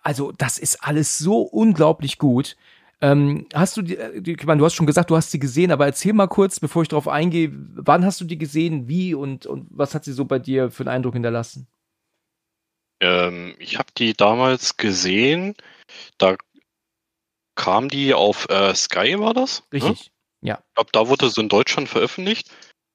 Also das ist alles so unglaublich gut. Ähm, hast du die, äh, die, ich meine, du hast schon gesagt, du hast sie gesehen, aber erzähl mal kurz, bevor ich darauf eingehe, wann hast du die gesehen, wie und, und was hat sie so bei dir für einen Eindruck hinterlassen? Ähm, ich habe die damals gesehen. Da kam die auf äh, Sky, war das? Ne? Richtig. Ich glaube, da wurde sie in Deutschland veröffentlicht.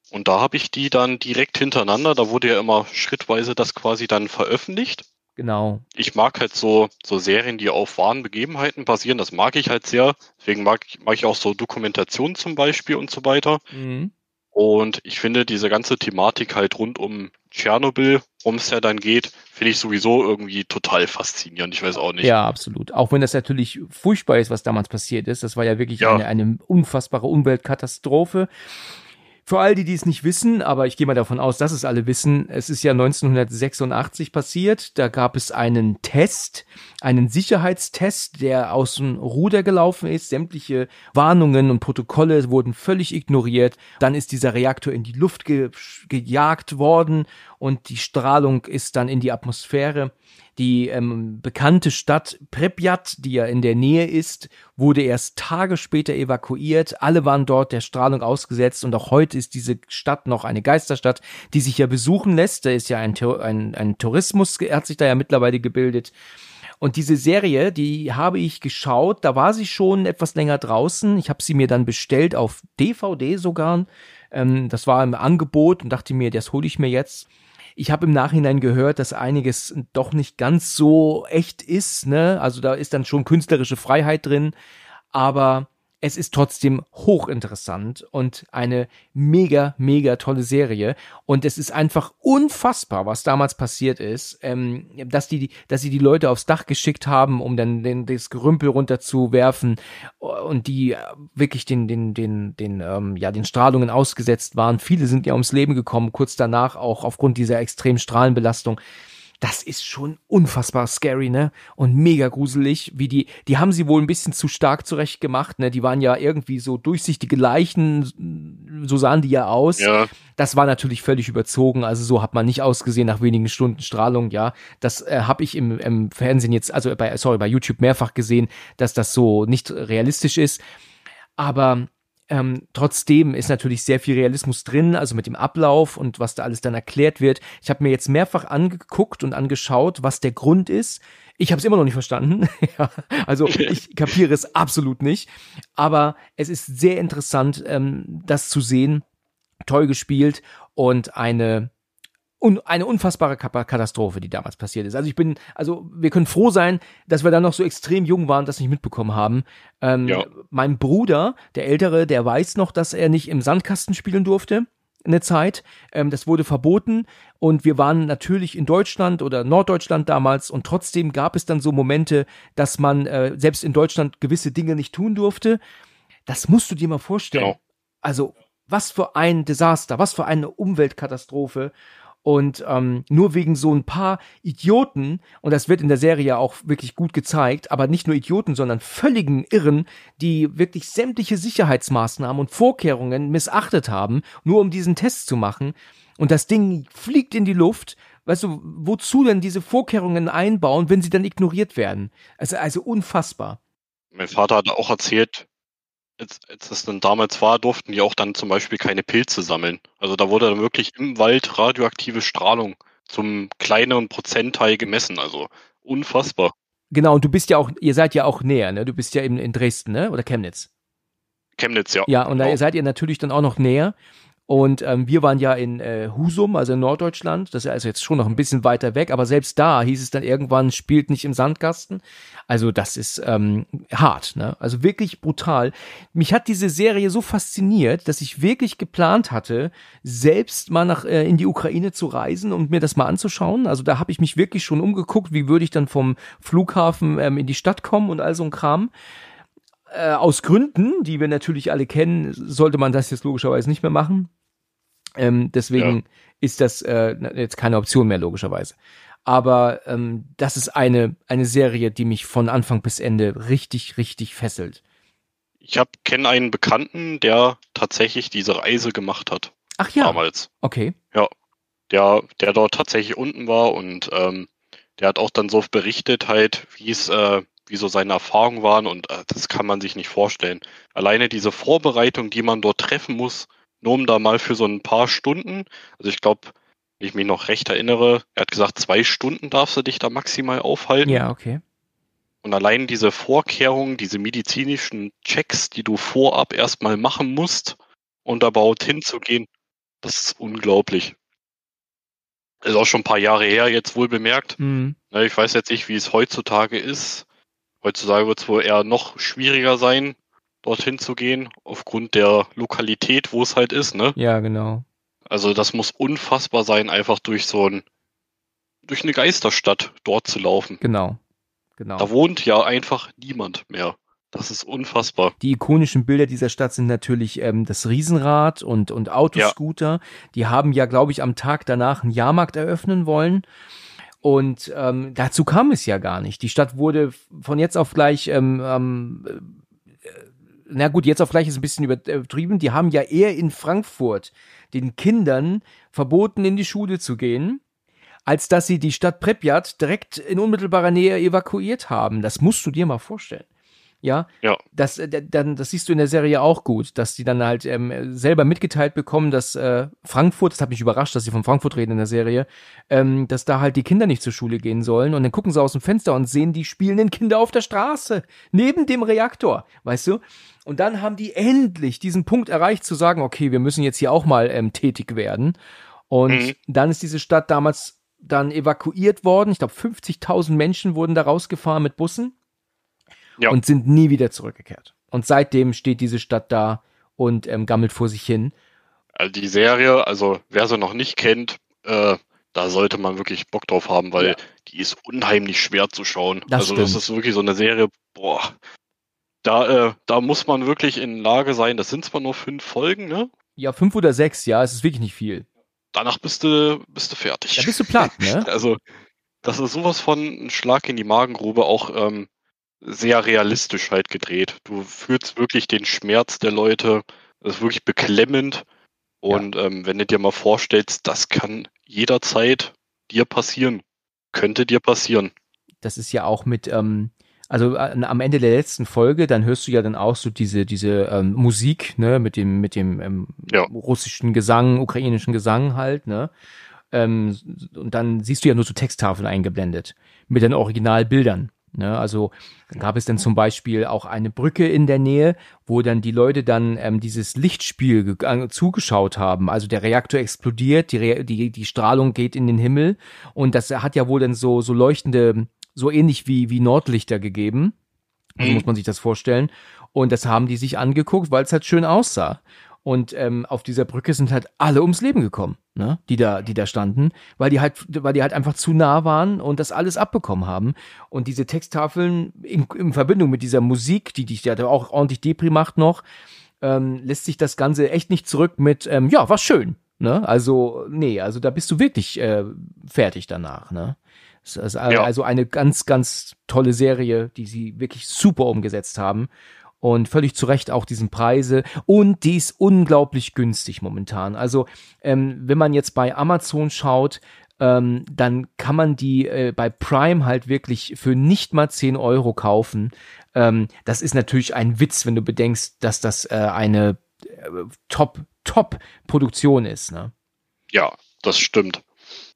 Und da habe ich die dann direkt hintereinander. Da wurde ja immer schrittweise das quasi dann veröffentlicht. Genau. Ich mag halt so, so Serien, die auf wahren Begebenheiten basieren. Das mag ich halt sehr. Deswegen mag, ich- mag ich auch so Dokumentationen zum Beispiel und so weiter. Mhm. Und ich finde diese ganze Thematik halt rund um Tschernobyl, worum es ja dann geht, finde ich sowieso irgendwie total faszinierend. Ich weiß auch nicht. Ja, absolut. Auch wenn das natürlich furchtbar ist, was damals passiert ist. Das war ja wirklich Ja. eine, eine unfassbare Umweltkatastrophe. Für all die, die es nicht wissen, aber ich gehe mal davon aus, dass es alle wissen, es ist ja 1986 passiert. Da gab es einen Test, einen Sicherheitstest, der aus dem Ruder gelaufen ist. Sämtliche Warnungen und Protokolle wurden völlig ignoriert. Dann ist dieser Reaktor in die Luft ge gejagt worden und die Strahlung ist dann in die Atmosphäre. Die ähm, bekannte Stadt Pripyat, die ja in der Nähe ist, wurde erst Tage später evakuiert. Alle waren dort der Strahlung ausgesetzt und auch heute ist diese Stadt noch eine Geisterstadt, die sich ja besuchen lässt. Da ist ja ein, ein, ein Tourismus, hat sich da ja mittlerweile gebildet. Und diese Serie, die habe ich geschaut, da war sie schon etwas länger draußen. Ich habe sie mir dann bestellt auf DVD sogar. Ähm, das war im Angebot und dachte mir, das hole ich mir jetzt. Ich habe im Nachhinein gehört, dass einiges doch nicht ganz so echt ist, ne? Also da ist dann schon künstlerische Freiheit drin, aber es ist trotzdem hochinteressant und eine mega, mega tolle Serie. Und es ist einfach unfassbar, was damals passiert ist, ähm, dass die, dass sie die Leute aufs Dach geschickt haben, um dann den, das Gerümpel runterzuwerfen und die wirklich den, den, den, den, ähm, ja, den Strahlungen ausgesetzt waren. Viele sind ja ums Leben gekommen, kurz danach auch aufgrund dieser extremen Strahlenbelastung das ist schon unfassbar scary, ne? Und mega gruselig, wie die, die haben sie wohl ein bisschen zu stark zurecht gemacht, ne? Die waren ja irgendwie so durchsichtige Leichen, so sahen die ja aus. Ja. Das war natürlich völlig überzogen, also so hat man nicht ausgesehen nach wenigen Stunden Strahlung, ja. Das äh, habe ich im, im Fernsehen jetzt, also bei, sorry, bei YouTube mehrfach gesehen, dass das so nicht realistisch ist. Aber ähm, trotzdem ist natürlich sehr viel Realismus drin, also mit dem Ablauf und was da alles dann erklärt wird. Ich habe mir jetzt mehrfach angeguckt und angeschaut, was der Grund ist. Ich habe es immer noch nicht verstanden. *laughs* ja, also *laughs* ich kapiere es absolut nicht. Aber es ist sehr interessant, ähm, das zu sehen. Toll gespielt und eine un eine unfassbare Katastrophe, die damals passiert ist. Also ich bin, also wir können froh sein, dass wir da noch so extrem jung waren, das nicht mitbekommen haben. Ähm, ja. Mein Bruder, der Ältere, der weiß noch, dass er nicht im Sandkasten spielen durfte eine Zeit. Ähm, das wurde verboten und wir waren natürlich in Deutschland oder Norddeutschland damals und trotzdem gab es dann so Momente, dass man äh, selbst in Deutschland gewisse Dinge nicht tun durfte. Das musst du dir mal vorstellen. Genau. Also was für ein Desaster, was für eine Umweltkatastrophe. Und ähm, nur wegen so ein paar Idioten, und das wird in der Serie ja auch wirklich gut gezeigt, aber nicht nur Idioten, sondern völligen Irren, die wirklich sämtliche Sicherheitsmaßnahmen und Vorkehrungen missachtet haben, nur um diesen Test zu machen. Und das Ding fliegt in die Luft. Weißt du, wozu denn diese Vorkehrungen einbauen, wenn sie dann ignoriert werden? Also, also unfassbar. Mein Vater hat auch erzählt, als, als das dann damals war, durften die auch dann zum Beispiel keine Pilze sammeln. Also da wurde dann wirklich im Wald radioaktive Strahlung zum kleineren Prozentteil gemessen. Also unfassbar. Genau, und du bist ja auch, ihr seid ja auch näher, ne? Du bist ja in, in Dresden, ne? Oder Chemnitz? Chemnitz, ja. Ja, und genau. da seid ihr natürlich dann auch noch näher. Und ähm, wir waren ja in äh, Husum, also in Norddeutschland. Das ist also jetzt schon noch ein bisschen weiter weg, aber selbst da hieß es dann irgendwann, spielt nicht im Sandkasten. Also das ist ähm, hart, ne? Also wirklich brutal. Mich hat diese Serie so fasziniert, dass ich wirklich geplant hatte, selbst mal nach äh, in die Ukraine zu reisen und mir das mal anzuschauen. Also da habe ich mich wirklich schon umgeguckt, wie würde ich dann vom Flughafen ähm, in die Stadt kommen und all so ein Kram. Äh, aus Gründen, die wir natürlich alle kennen, sollte man das jetzt logischerweise nicht mehr machen. Ähm, deswegen ja. ist das äh, jetzt keine Option mehr, logischerweise. Aber ähm, das ist eine, eine Serie, die mich von Anfang bis Ende richtig, richtig fesselt. Ich kenne einen Bekannten, der tatsächlich diese Reise gemacht hat. Ach ja. Damals. Okay. Ja. Der, der dort tatsächlich unten war und ähm, der hat auch dann so berichtet halt, wie es, äh, wie so seine Erfahrungen waren und äh, das kann man sich nicht vorstellen. Alleine diese Vorbereitung, die man dort treffen muss, nur um da mal für so ein paar Stunden, also ich glaube, wenn ich mich noch recht erinnere, er hat gesagt, zwei Stunden darfst du dich da maximal aufhalten. Ja, okay. Und allein diese Vorkehrungen, diese medizinischen Checks, die du vorab erstmal machen musst, da überhaupt hinzugehen, das ist unglaublich. Ist auch schon ein paar Jahre her, jetzt wohl bemerkt. Mhm. Ich weiß jetzt nicht, wie es heutzutage ist. Heutzutage wird es wohl eher noch schwieriger sein, dorthin zu gehen, aufgrund der Lokalität, wo es halt ist, ne? Ja, genau. Also das muss unfassbar sein, einfach durch so ein, durch eine Geisterstadt dort zu laufen. Genau, genau. Da wohnt ja einfach niemand mehr. Das ist unfassbar. Die ikonischen Bilder dieser Stadt sind natürlich ähm, das Riesenrad und, und Autoscooter. Ja. Die haben ja, glaube ich, am Tag danach einen Jahrmarkt eröffnen wollen. Und ähm, dazu kam es ja gar nicht. Die Stadt wurde von jetzt auf gleich ähm, ähm, na gut, jetzt auch vielleicht ist ein bisschen übertrieben, die haben ja eher in Frankfurt den Kindern verboten, in die Schule zu gehen, als dass sie die Stadt Pripyat direkt in unmittelbarer Nähe evakuiert haben. Das musst du dir mal vorstellen. Ja, Ja. das, äh, dann, das siehst du in der Serie auch gut, dass die dann halt ähm, selber mitgeteilt bekommen, dass äh, Frankfurt, das hat mich überrascht, dass sie von Frankfurt reden in der Serie, ähm, dass da halt die Kinder nicht zur Schule gehen sollen und dann gucken sie aus dem Fenster und sehen die spielenden Kinder auf der Straße, neben dem Reaktor, weißt du? Und dann haben die endlich diesen Punkt erreicht zu sagen, okay, wir müssen jetzt hier auch mal ähm, tätig werden. Und Mhm. dann ist diese Stadt damals dann evakuiert worden. Ich glaube, 50.000 Menschen wurden da rausgefahren mit Bussen Ja. und sind nie wieder zurückgekehrt. Und seitdem steht diese Stadt da und ähm, gammelt vor sich hin. Also die Serie, also wer sie noch nicht kennt, äh, da sollte man wirklich Bock drauf haben, weil Ja. die ist unheimlich schwer zu schauen. Das also das stimmt. ist wirklich so eine Serie, boah, da, äh, da muss man wirklich in Lage sein. Das sind zwar nur fünf Folgen, ne? Ja, fünf oder sechs, ja, es ist wirklich nicht viel. Danach bist du, bist du fertig. Da bist du platt, ne? *laughs* Also, das ist sowas von ein Schlag in die Magengrube, auch ähm, sehr realistisch halt gedreht. Du fühlst wirklich den Schmerz der Leute. Das ist wirklich beklemmend. Und ähm, wenn du dir mal vorstellst, das kann jederzeit dir passieren. Könnte dir passieren. Das ist ja auch mit, ähm, also an, am Ende der letzten Folge, dann hörst du ja dann auch so diese, diese ähm, Musik, ne, mit dem, mit dem ähm, Ja. russischen Gesang, ukrainischen Gesang halt, ne? Ähm, und dann siehst du ja nur so Texttafeln eingeblendet mit den Originalbildern. Ne? Also gab es dann zum Beispiel auch eine Brücke in der Nähe, wo dann die Leute dann ähm, dieses Lichtspiel ge- zugeschaut haben. Also der Reaktor explodiert, die, Re die, die Strahlung geht in den Himmel und das hat ja wohl dann so, so leuchtende, so ähnlich wie, wie Nordlichter gegeben. So Mhm. muss man sich das vorstellen. Und das haben die sich angeguckt, weil es halt schön aussah. Und ähm, auf dieser Brücke sind halt alle ums Leben gekommen, ne? die da, die da standen, weil die halt, weil die halt einfach zu nah waren und das alles abbekommen haben. Und diese Texttafeln in, in Verbindung mit dieser Musik, die dich ja auch ordentlich Depri macht noch, ähm, lässt sich das Ganze echt nicht zurück mit, ähm, ja, war schön. Ne? Also, nee, also da bist du wirklich äh, fertig danach, ne? Ist Ja. also eine ganz, ganz tolle Serie, die sie wirklich super umgesetzt haben. Und völlig zu Recht auch diesen Preise. Und die ist unglaublich günstig momentan. Also, ähm, wenn man jetzt bei Amazon schaut, ähm, dann kann man die äh, bei Prime halt wirklich für nicht mal 10 Euro kaufen. Ähm, das ist natürlich ein Witz, wenn du bedenkst, dass das äh, eine äh, Top, Top-Produktion ist. Ne? Ja, das stimmt.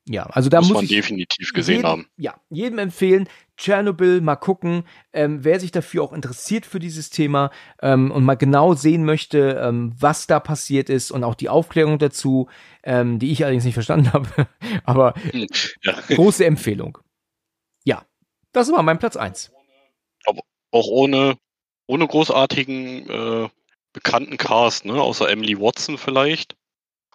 Ja, also da muss, muss, man ich definitiv gesehen jedem, haben. Ja, jedem empfehlen, Tschernobyl mal gucken, ähm, wer sich dafür auch interessiert für dieses Thema ähm, und mal genau sehen möchte, ähm, was da passiert ist und auch die Aufklärung dazu, ähm, die ich allerdings nicht verstanden *laughs* habe, aber Ja. große Empfehlung. Ja, das war mein Platz eins. Auch ohne, ohne großartigen äh, bekannten Cast, ne? Außer Emily Watson vielleicht.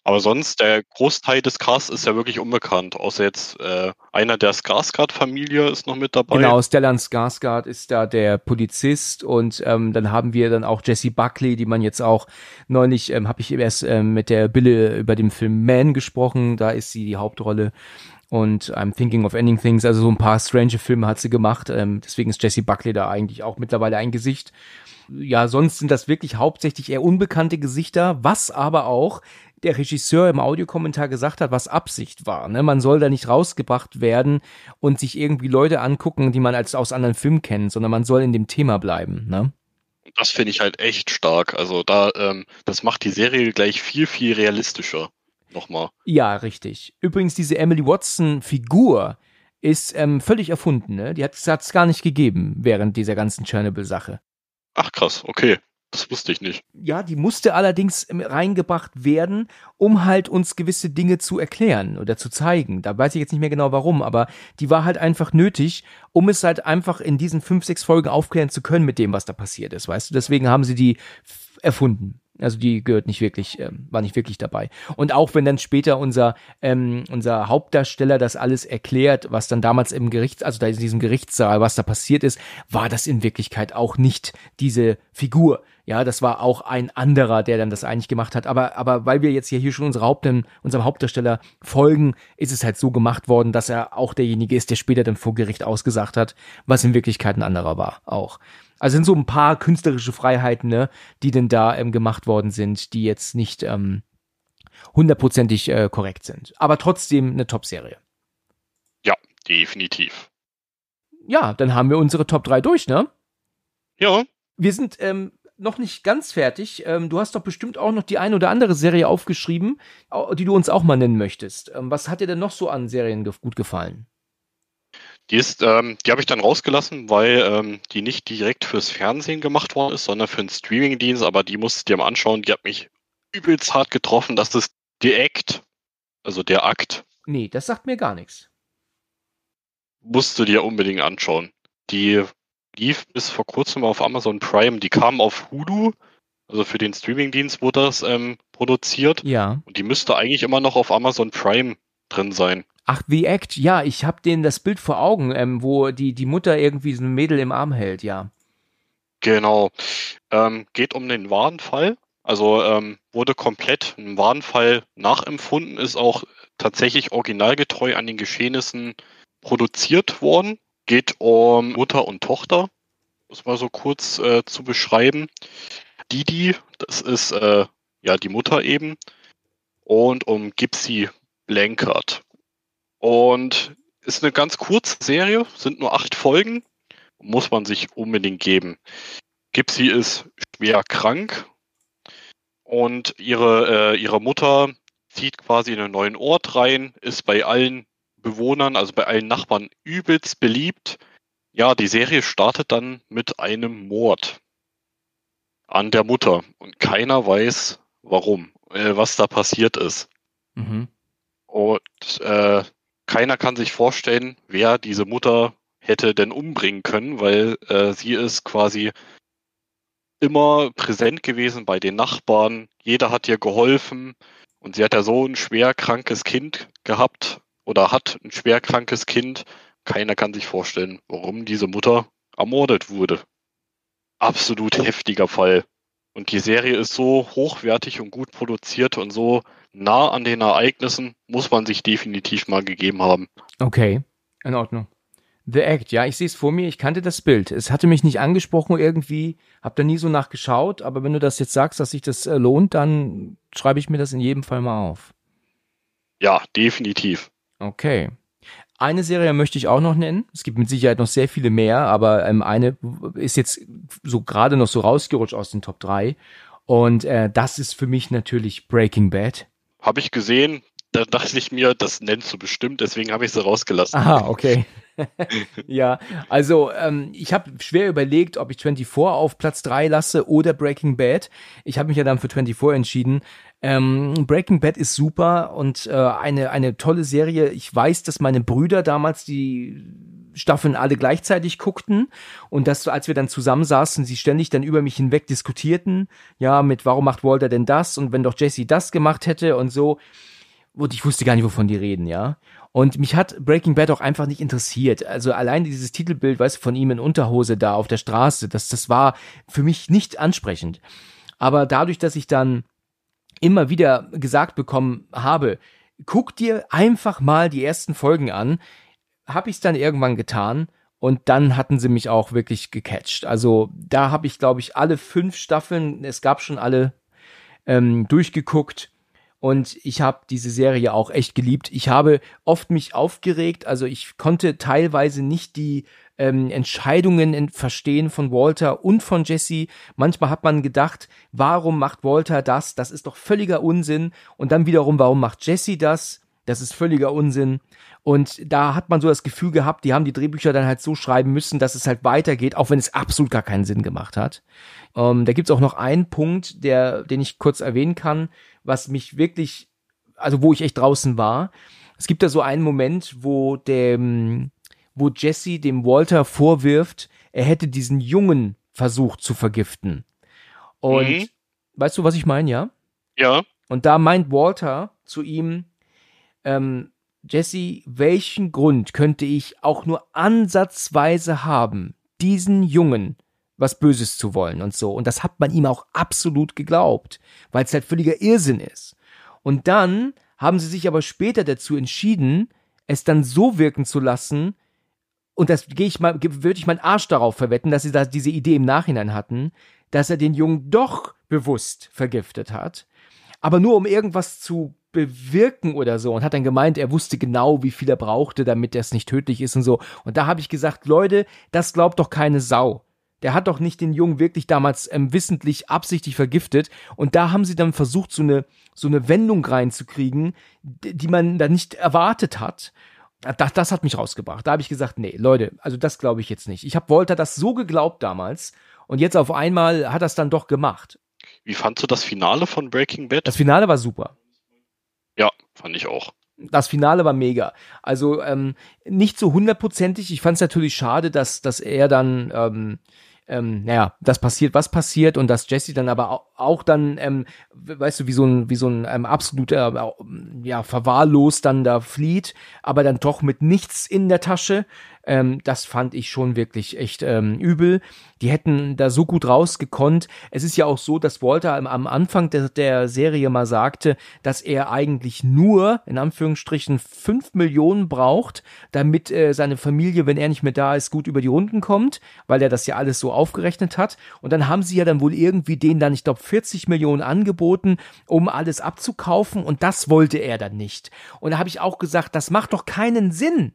Aber sonst, der Großteil des Casts ist ja wirklich unbekannt. Außer jetzt äh, einer der Skarsgård-Familie ist noch mit dabei. Genau, Stellan Skarsgård ist da der Polizist und ähm, dann haben wir dann auch Jessie Buckley, die man jetzt auch neulich, ähm, habe ich erst ähm, mit der Bille über den Film Man gesprochen, da ist sie die Hauptrolle und I'm Thinking of Ending Things, also so ein paar strange Filme hat sie gemacht, ähm, deswegen ist Jessie Buckley da eigentlich auch mittlerweile ein Gesicht. Ja, sonst sind das wirklich hauptsächlich eher unbekannte Gesichter, was aber auch der Regisseur im Audiokommentar gesagt hat, was Absicht war. Ne? Man soll da nicht rausgebracht werden und sich irgendwie Leute angucken, die man als aus anderen Filmen kennt, sondern man soll in dem Thema bleiben. Ne? Das finde ich halt echt stark. Also da, ähm, das macht die Serie gleich viel, viel realistischer. Nochmal. Ja, richtig. Übrigens, diese Emily Watson-Figur ist ähm, völlig erfunden. Ne? Die hat es gar nicht gegeben während dieser ganzen Chernobyl-Sache. Ach krass, okay. Das wusste ich nicht. Ja, die musste allerdings reingebracht werden, um halt uns gewisse Dinge zu erklären oder zu zeigen. Da weiß ich jetzt nicht mehr genau warum, aber die war halt einfach nötig, um es halt einfach in diesen fünf, sechs Folgen aufklären zu können mit dem, was da passiert ist, weißt du? Deswegen haben sie die erfunden. Also die gehört nicht wirklich, ähm, war nicht wirklich dabei. Und auch wenn dann später unser ähm, unser Hauptdarsteller das alles erklärt, was dann damals im Gericht, also da in diesem Gerichtssaal, was da passiert ist, war das in Wirklichkeit auch nicht diese Figur, Ja, das war auch ein anderer, der dann das eigentlich gemacht hat. Aber, aber weil wir jetzt hier, hier schon unsere Haupt, unserem Hauptdarsteller folgen, ist es halt so gemacht worden, dass er auch derjenige ist, der später dann vor Gericht ausgesagt hat, was in Wirklichkeit ein anderer war, auch. Also sind so ein paar künstlerische Freiheiten, ne, die denn da ähm, gemacht worden sind, die jetzt nicht ähm, hundertprozentig äh, korrekt sind. Aber trotzdem eine Top-Serie. Ja, definitiv. Ja, dann haben wir unsere Top 3 durch, ne? Ja. Wir sind ähm, noch nicht ganz fertig. Ähm, du hast doch bestimmt auch noch die eine oder andere Serie aufgeschrieben, die du uns auch mal nennen möchtest. Ähm, was hat dir denn noch so an Serien ge gut gefallen? Die ist, ähm, die habe ich dann rausgelassen, weil ähm, die nicht direkt fürs Fernsehen gemacht worden ist, sondern für einen Streamingdienst. Aber die musst du dir mal anschauen. Die hat mich übelst hart getroffen. Das ist The Act, also der Akt. Nee, das sagt mir gar nichts. Musst du dir unbedingt anschauen. Die lief bis vor kurzem auf Amazon Prime. Die kam auf Hulu, also für den Streamingdienst wurde das ähm, produziert. Ja. Und die müsste eigentlich immer noch auf Amazon Prime drin sein. Ach, The Act, ja, ich habe denen das Bild vor Augen, ähm, wo die, die Mutter irgendwie so ein Mädel im Arm hält, ja. Genau. Ähm, geht um den wahren Fall. Also ähm, wurde komplett ein Warenfall nachempfunden, ist auch tatsächlich originalgetreu an den Geschehnissen produziert worden. Geht um Mutter und Tochter, das mal so kurz äh, zu beschreiben. Didi, das ist äh, ja die Mutter eben, und um Gypsy Blankert. Und ist eine ganz kurze Serie, sind nur acht Folgen, muss man sich unbedingt geben. Gypsy ist schwer krank und ihre, äh, ihre Mutter zieht quasi in einen neuen Ort rein, ist bei allen Bewohnern, also bei allen Nachbarn übelst beliebt. Ja, die Serie startet dann mit einem Mord an der Mutter und keiner weiß, warum, äh, was da passiert ist. Mhm. Und äh, keiner kann sich vorstellen, wer diese Mutter hätte denn umbringen können, weil äh, sie ist quasi immer präsent gewesen bei den Nachbarn. Jeder hat ihr geholfen und sie hat ja so ein schwer krankes Kind gehabt oder hat ein schwer krankes Kind. Keiner kann sich vorstellen, warum diese Mutter ermordet wurde. Absolut heftiger Fall. Und die Serie ist so hochwertig und gut produziert und so nah an den Ereignissen, muss man sich definitiv mal gegeben haben. Okay, in Ordnung. The Act, ja, ich sehe es vor mir, ich kannte das Bild. Es hatte mich nicht angesprochen irgendwie, hab da nie so nachgeschaut, aber wenn du das jetzt sagst, dass sich das äh, lohnt, dann schreibe ich mir das in jedem Fall mal auf. Ja, definitiv. Okay. Eine Serie möchte ich auch noch nennen. Es gibt mit Sicherheit noch sehr viele mehr, aber ähm, eine ist jetzt so gerade noch so rausgerutscht aus den Top 3. Und äh, das ist für mich natürlich Breaking Bad. Habe ich gesehen, da dachte ich mir, das nennst du bestimmt, deswegen habe ich sie rausgelassen. Aha, okay. *laughs* ja, also ähm, ich habe schwer überlegt, ob ich 24 auf Platz 3 lasse oder Breaking Bad. Ich habe mich ja dann für 24 entschieden. Ähm, Breaking Bad ist super und äh, eine, eine tolle Serie. Ich weiß, dass meine Brüder damals die Staffeln alle gleichzeitig guckten und dass, als wir dann zusammensaßen, sie ständig dann über mich hinweg diskutierten, ja, mit warum macht Walter denn das und wenn doch Jesse das gemacht hätte und so. Und ich wusste gar nicht, wovon die reden, ja. Und mich hat Breaking Bad auch einfach nicht interessiert. Also allein dieses Titelbild, weißt du, von ihm in Unterhose da auf der Straße, das, das war für mich nicht ansprechend. Aber dadurch, dass ich dann immer wieder gesagt bekommen habe, guck dir einfach mal die ersten Folgen an, habe ich es dann irgendwann getan und dann hatten sie mich auch wirklich gecatcht. Also da habe ich, glaube ich, alle fünf Staffeln, es gab schon alle ähm, durchgeguckt und ich habe diese Serie auch echt geliebt. Ich habe oft mich aufgeregt, also ich konnte teilweise nicht die ähm, Entscheidungen verstehen von Walter und von Jesse. Manchmal hat man gedacht, warum macht Walter das? Das ist doch völliger Unsinn. Und dann wiederum, warum macht Jesse das? Das ist völliger Unsinn. Und da hat man so das Gefühl gehabt, die haben die Drehbücher dann halt so schreiben müssen, dass es halt weitergeht, auch wenn es absolut gar keinen Sinn gemacht hat. Ähm, da gibt's auch noch einen Punkt, der, den ich kurz erwähnen kann, was mich wirklich, also wo ich echt draußen war. Es gibt da so einen Moment, wo dem, wo Jesse dem Walter vorwirft, er hätte diesen Jungen versucht zu vergiften. Und mhm. weißt du, was ich meine, ja? Ja. Und da meint Walter zu ihm, ähm, Jesse, welchen Grund könnte ich auch nur ansatzweise haben, diesen Jungen was Böses zu wollen und so. Und das hat man ihm auch absolut geglaubt, weil es halt völliger Irrsinn ist. Und dann haben sie sich aber später dazu entschieden, es dann so wirken zu lassen, und das gehe ich mal, würde ich meinen Arsch darauf verwetten, dass sie da diese Idee im Nachhinein hatten, dass er den Jungen doch bewusst vergiftet hat, aber nur um irgendwas zu bewirken oder so und hat dann gemeint, er wusste genau, wie viel er brauchte, damit das nicht tödlich ist und so. Und da habe ich gesagt, Leute, das glaubt doch keine Sau. Der hat doch nicht den Jungen wirklich damals ähm, wissentlich absichtlich vergiftet. Und da haben sie dann versucht, so eine, so eine Wendung reinzukriegen, die man da nicht erwartet hat. Das, das hat mich rausgebracht. Da habe ich gesagt, nee, Leute, also das glaube ich jetzt nicht. Ich habe Walter das so geglaubt damals und jetzt auf einmal hat er es dann doch gemacht. Wie fandst du das Finale von Breaking Bad? Das Finale war super. Ja, fand ich auch. Das Finale war mega. Also ähm, nicht so hundertprozentig. Ich fand es natürlich schade, dass, dass er dann ähm, ähm, naja, das passiert, was passiert und dass Jesse dann aber auch, auch dann, ähm, weißt du, wie so ein, wie so ein ähm, absoluter, äh, ja, verwahrlos dann da flieht, aber dann doch mit nichts in der Tasche ähm, das fand ich schon wirklich echt ähm, übel. Die hätten da so gut rausgekonnt. Es ist ja auch so, dass Walter am, Anfang der, der Serie mal sagte, dass er eigentlich nur, in Anführungsstrichen, fünf Millionen braucht, damit äh, seine Familie, wenn er nicht mehr da ist, gut über die Runden kommt, weil er das ja alles so aufgerechnet hat. Und dann haben sie ja dann wohl irgendwie denen dann, ich glaube, 40 Millionen angeboten, um alles abzukaufen. Und das wollte er dann nicht. Und da habe ich auch gesagt, das macht doch keinen Sinn.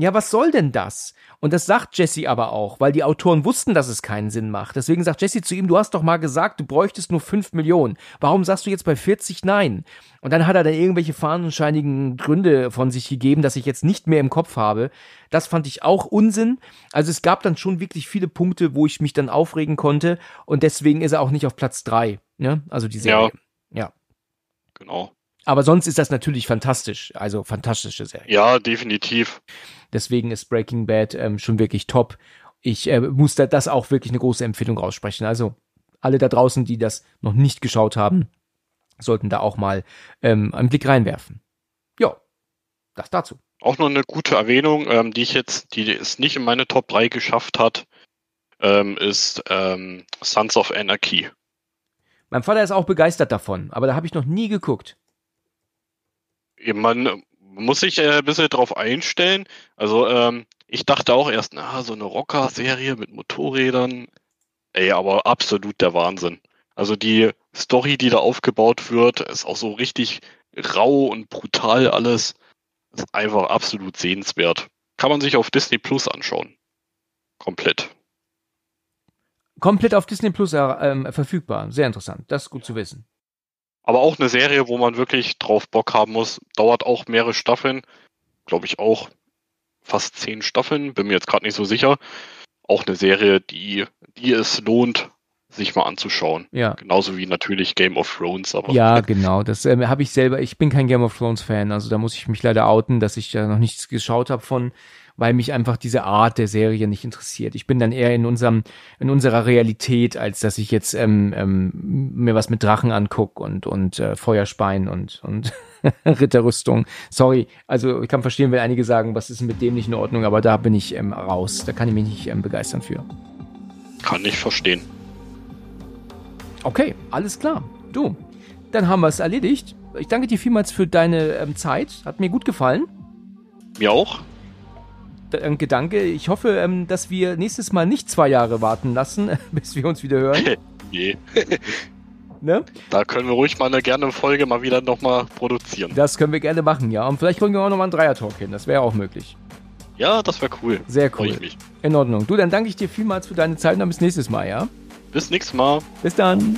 Ja, was soll denn das? Und das sagt Jesse aber auch, weil die Autoren wussten, dass es keinen Sinn macht. Deswegen sagt Jesse zu ihm, du hast doch mal gesagt, du bräuchtest nur 5 Millionen. Warum sagst du jetzt bei 40 nein? Und dann hat er dann irgendwelche fahnenscheinigen Gründe von sich gegeben, dass ich jetzt nicht mehr im Kopf habe. Das fand ich auch Unsinn. Also es gab dann schon wirklich viele Punkte, wo ich mich dann aufregen konnte. Und deswegen ist er auch nicht auf Platz 3. Ne? Also die Serie. Ja. ja. Genau. Aber sonst ist das natürlich fantastisch. Also fantastische Serie. Ja, definitiv. Deswegen ist Breaking Bad ähm, schon wirklich top. Ich äh, muss da das auch wirklich eine große Empfehlung aussprechen. Also alle da draußen, die das noch nicht geschaut haben, sollten da auch mal ähm, einen Blick reinwerfen. Ja, das dazu. Auch noch eine gute Erwähnung, ähm, die ich jetzt, die es nicht in meine Top 3 geschafft hat, ähm, ist ähm, Sons of Anarchy. Mein Vater ist auch begeistert davon, aber da habe ich noch nie geguckt man muss sich äh, ein bisschen drauf einstellen. Also ähm, ich dachte auch erst, na, so eine Rocker-Serie mit Motorrädern. Ey, aber absolut der Wahnsinn. Also die Story, die da aufgebaut wird, ist auch so richtig rau und brutal alles. Ist einfach absolut sehenswert. Kann man sich auf Disney Plus anschauen. Komplett. Komplett auf Disney Plus äh, verfügbar. Sehr interessant. Das ist gut zu wissen. Aber auch eine Serie, wo man wirklich drauf Bock haben muss. Dauert auch mehrere Staffeln. Glaube ich auch fast zehn Staffeln. Bin mir jetzt gerade nicht so sicher. Auch eine Serie, die, die es lohnt, sich mal anzuschauen. Ja. Genauso wie natürlich Game of Thrones. Aber ja, *laughs* genau. Das äh, habe ich selber. Ich bin kein Game of Thrones Fan. Also da muss ich mich leider outen, dass ich da noch nichts geschaut habe von weil mich einfach diese Art der Serie nicht interessiert. Ich bin dann eher in unserem, in unserer Realität, als dass ich jetzt ähm, ähm, mir was mit Drachen anguck und und äh, Feuerspein und und *laughs* Ritterrüstung. Sorry, also ich kann verstehen, wenn einige sagen, was ist mit dem nicht in Ordnung, aber da bin ich ähm, raus. Da kann ich mich nicht ähm, begeistern für. Kann ich verstehen. Okay, alles klar. Du, dann haben wir es erledigt. Ich danke dir vielmals für deine ähm, Zeit. Hat mir gut gefallen. Mir auch ein Gedanke. Ich hoffe, ähm, dass wir nächstes Mal nicht zwei Jahre warten lassen, *laughs* bis wir uns wieder hören. *laughs* Je. *laughs* ne? Da können wir ruhig mal eine gerne Folge mal wieder nochmal produzieren. Das können wir gerne machen, ja. Und vielleicht kriegen wir auch nochmal einen Dreier-Talk hin. Das wäre auch möglich. Ja, das wäre cool. Sehr cool. Ich mich. In Ordnung. Du, dann danke ich dir vielmals für deine Zeit und dann bis nächstes Mal, ja? Bis nächstes Mal. Bis dann.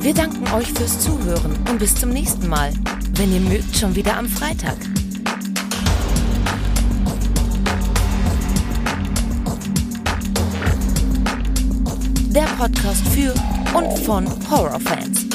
Wir danken euch fürs Zuhören und bis zum nächsten Mal. Wenn ihr mögt, schon wieder am Freitag. Der Podcast für und von Horrorfans.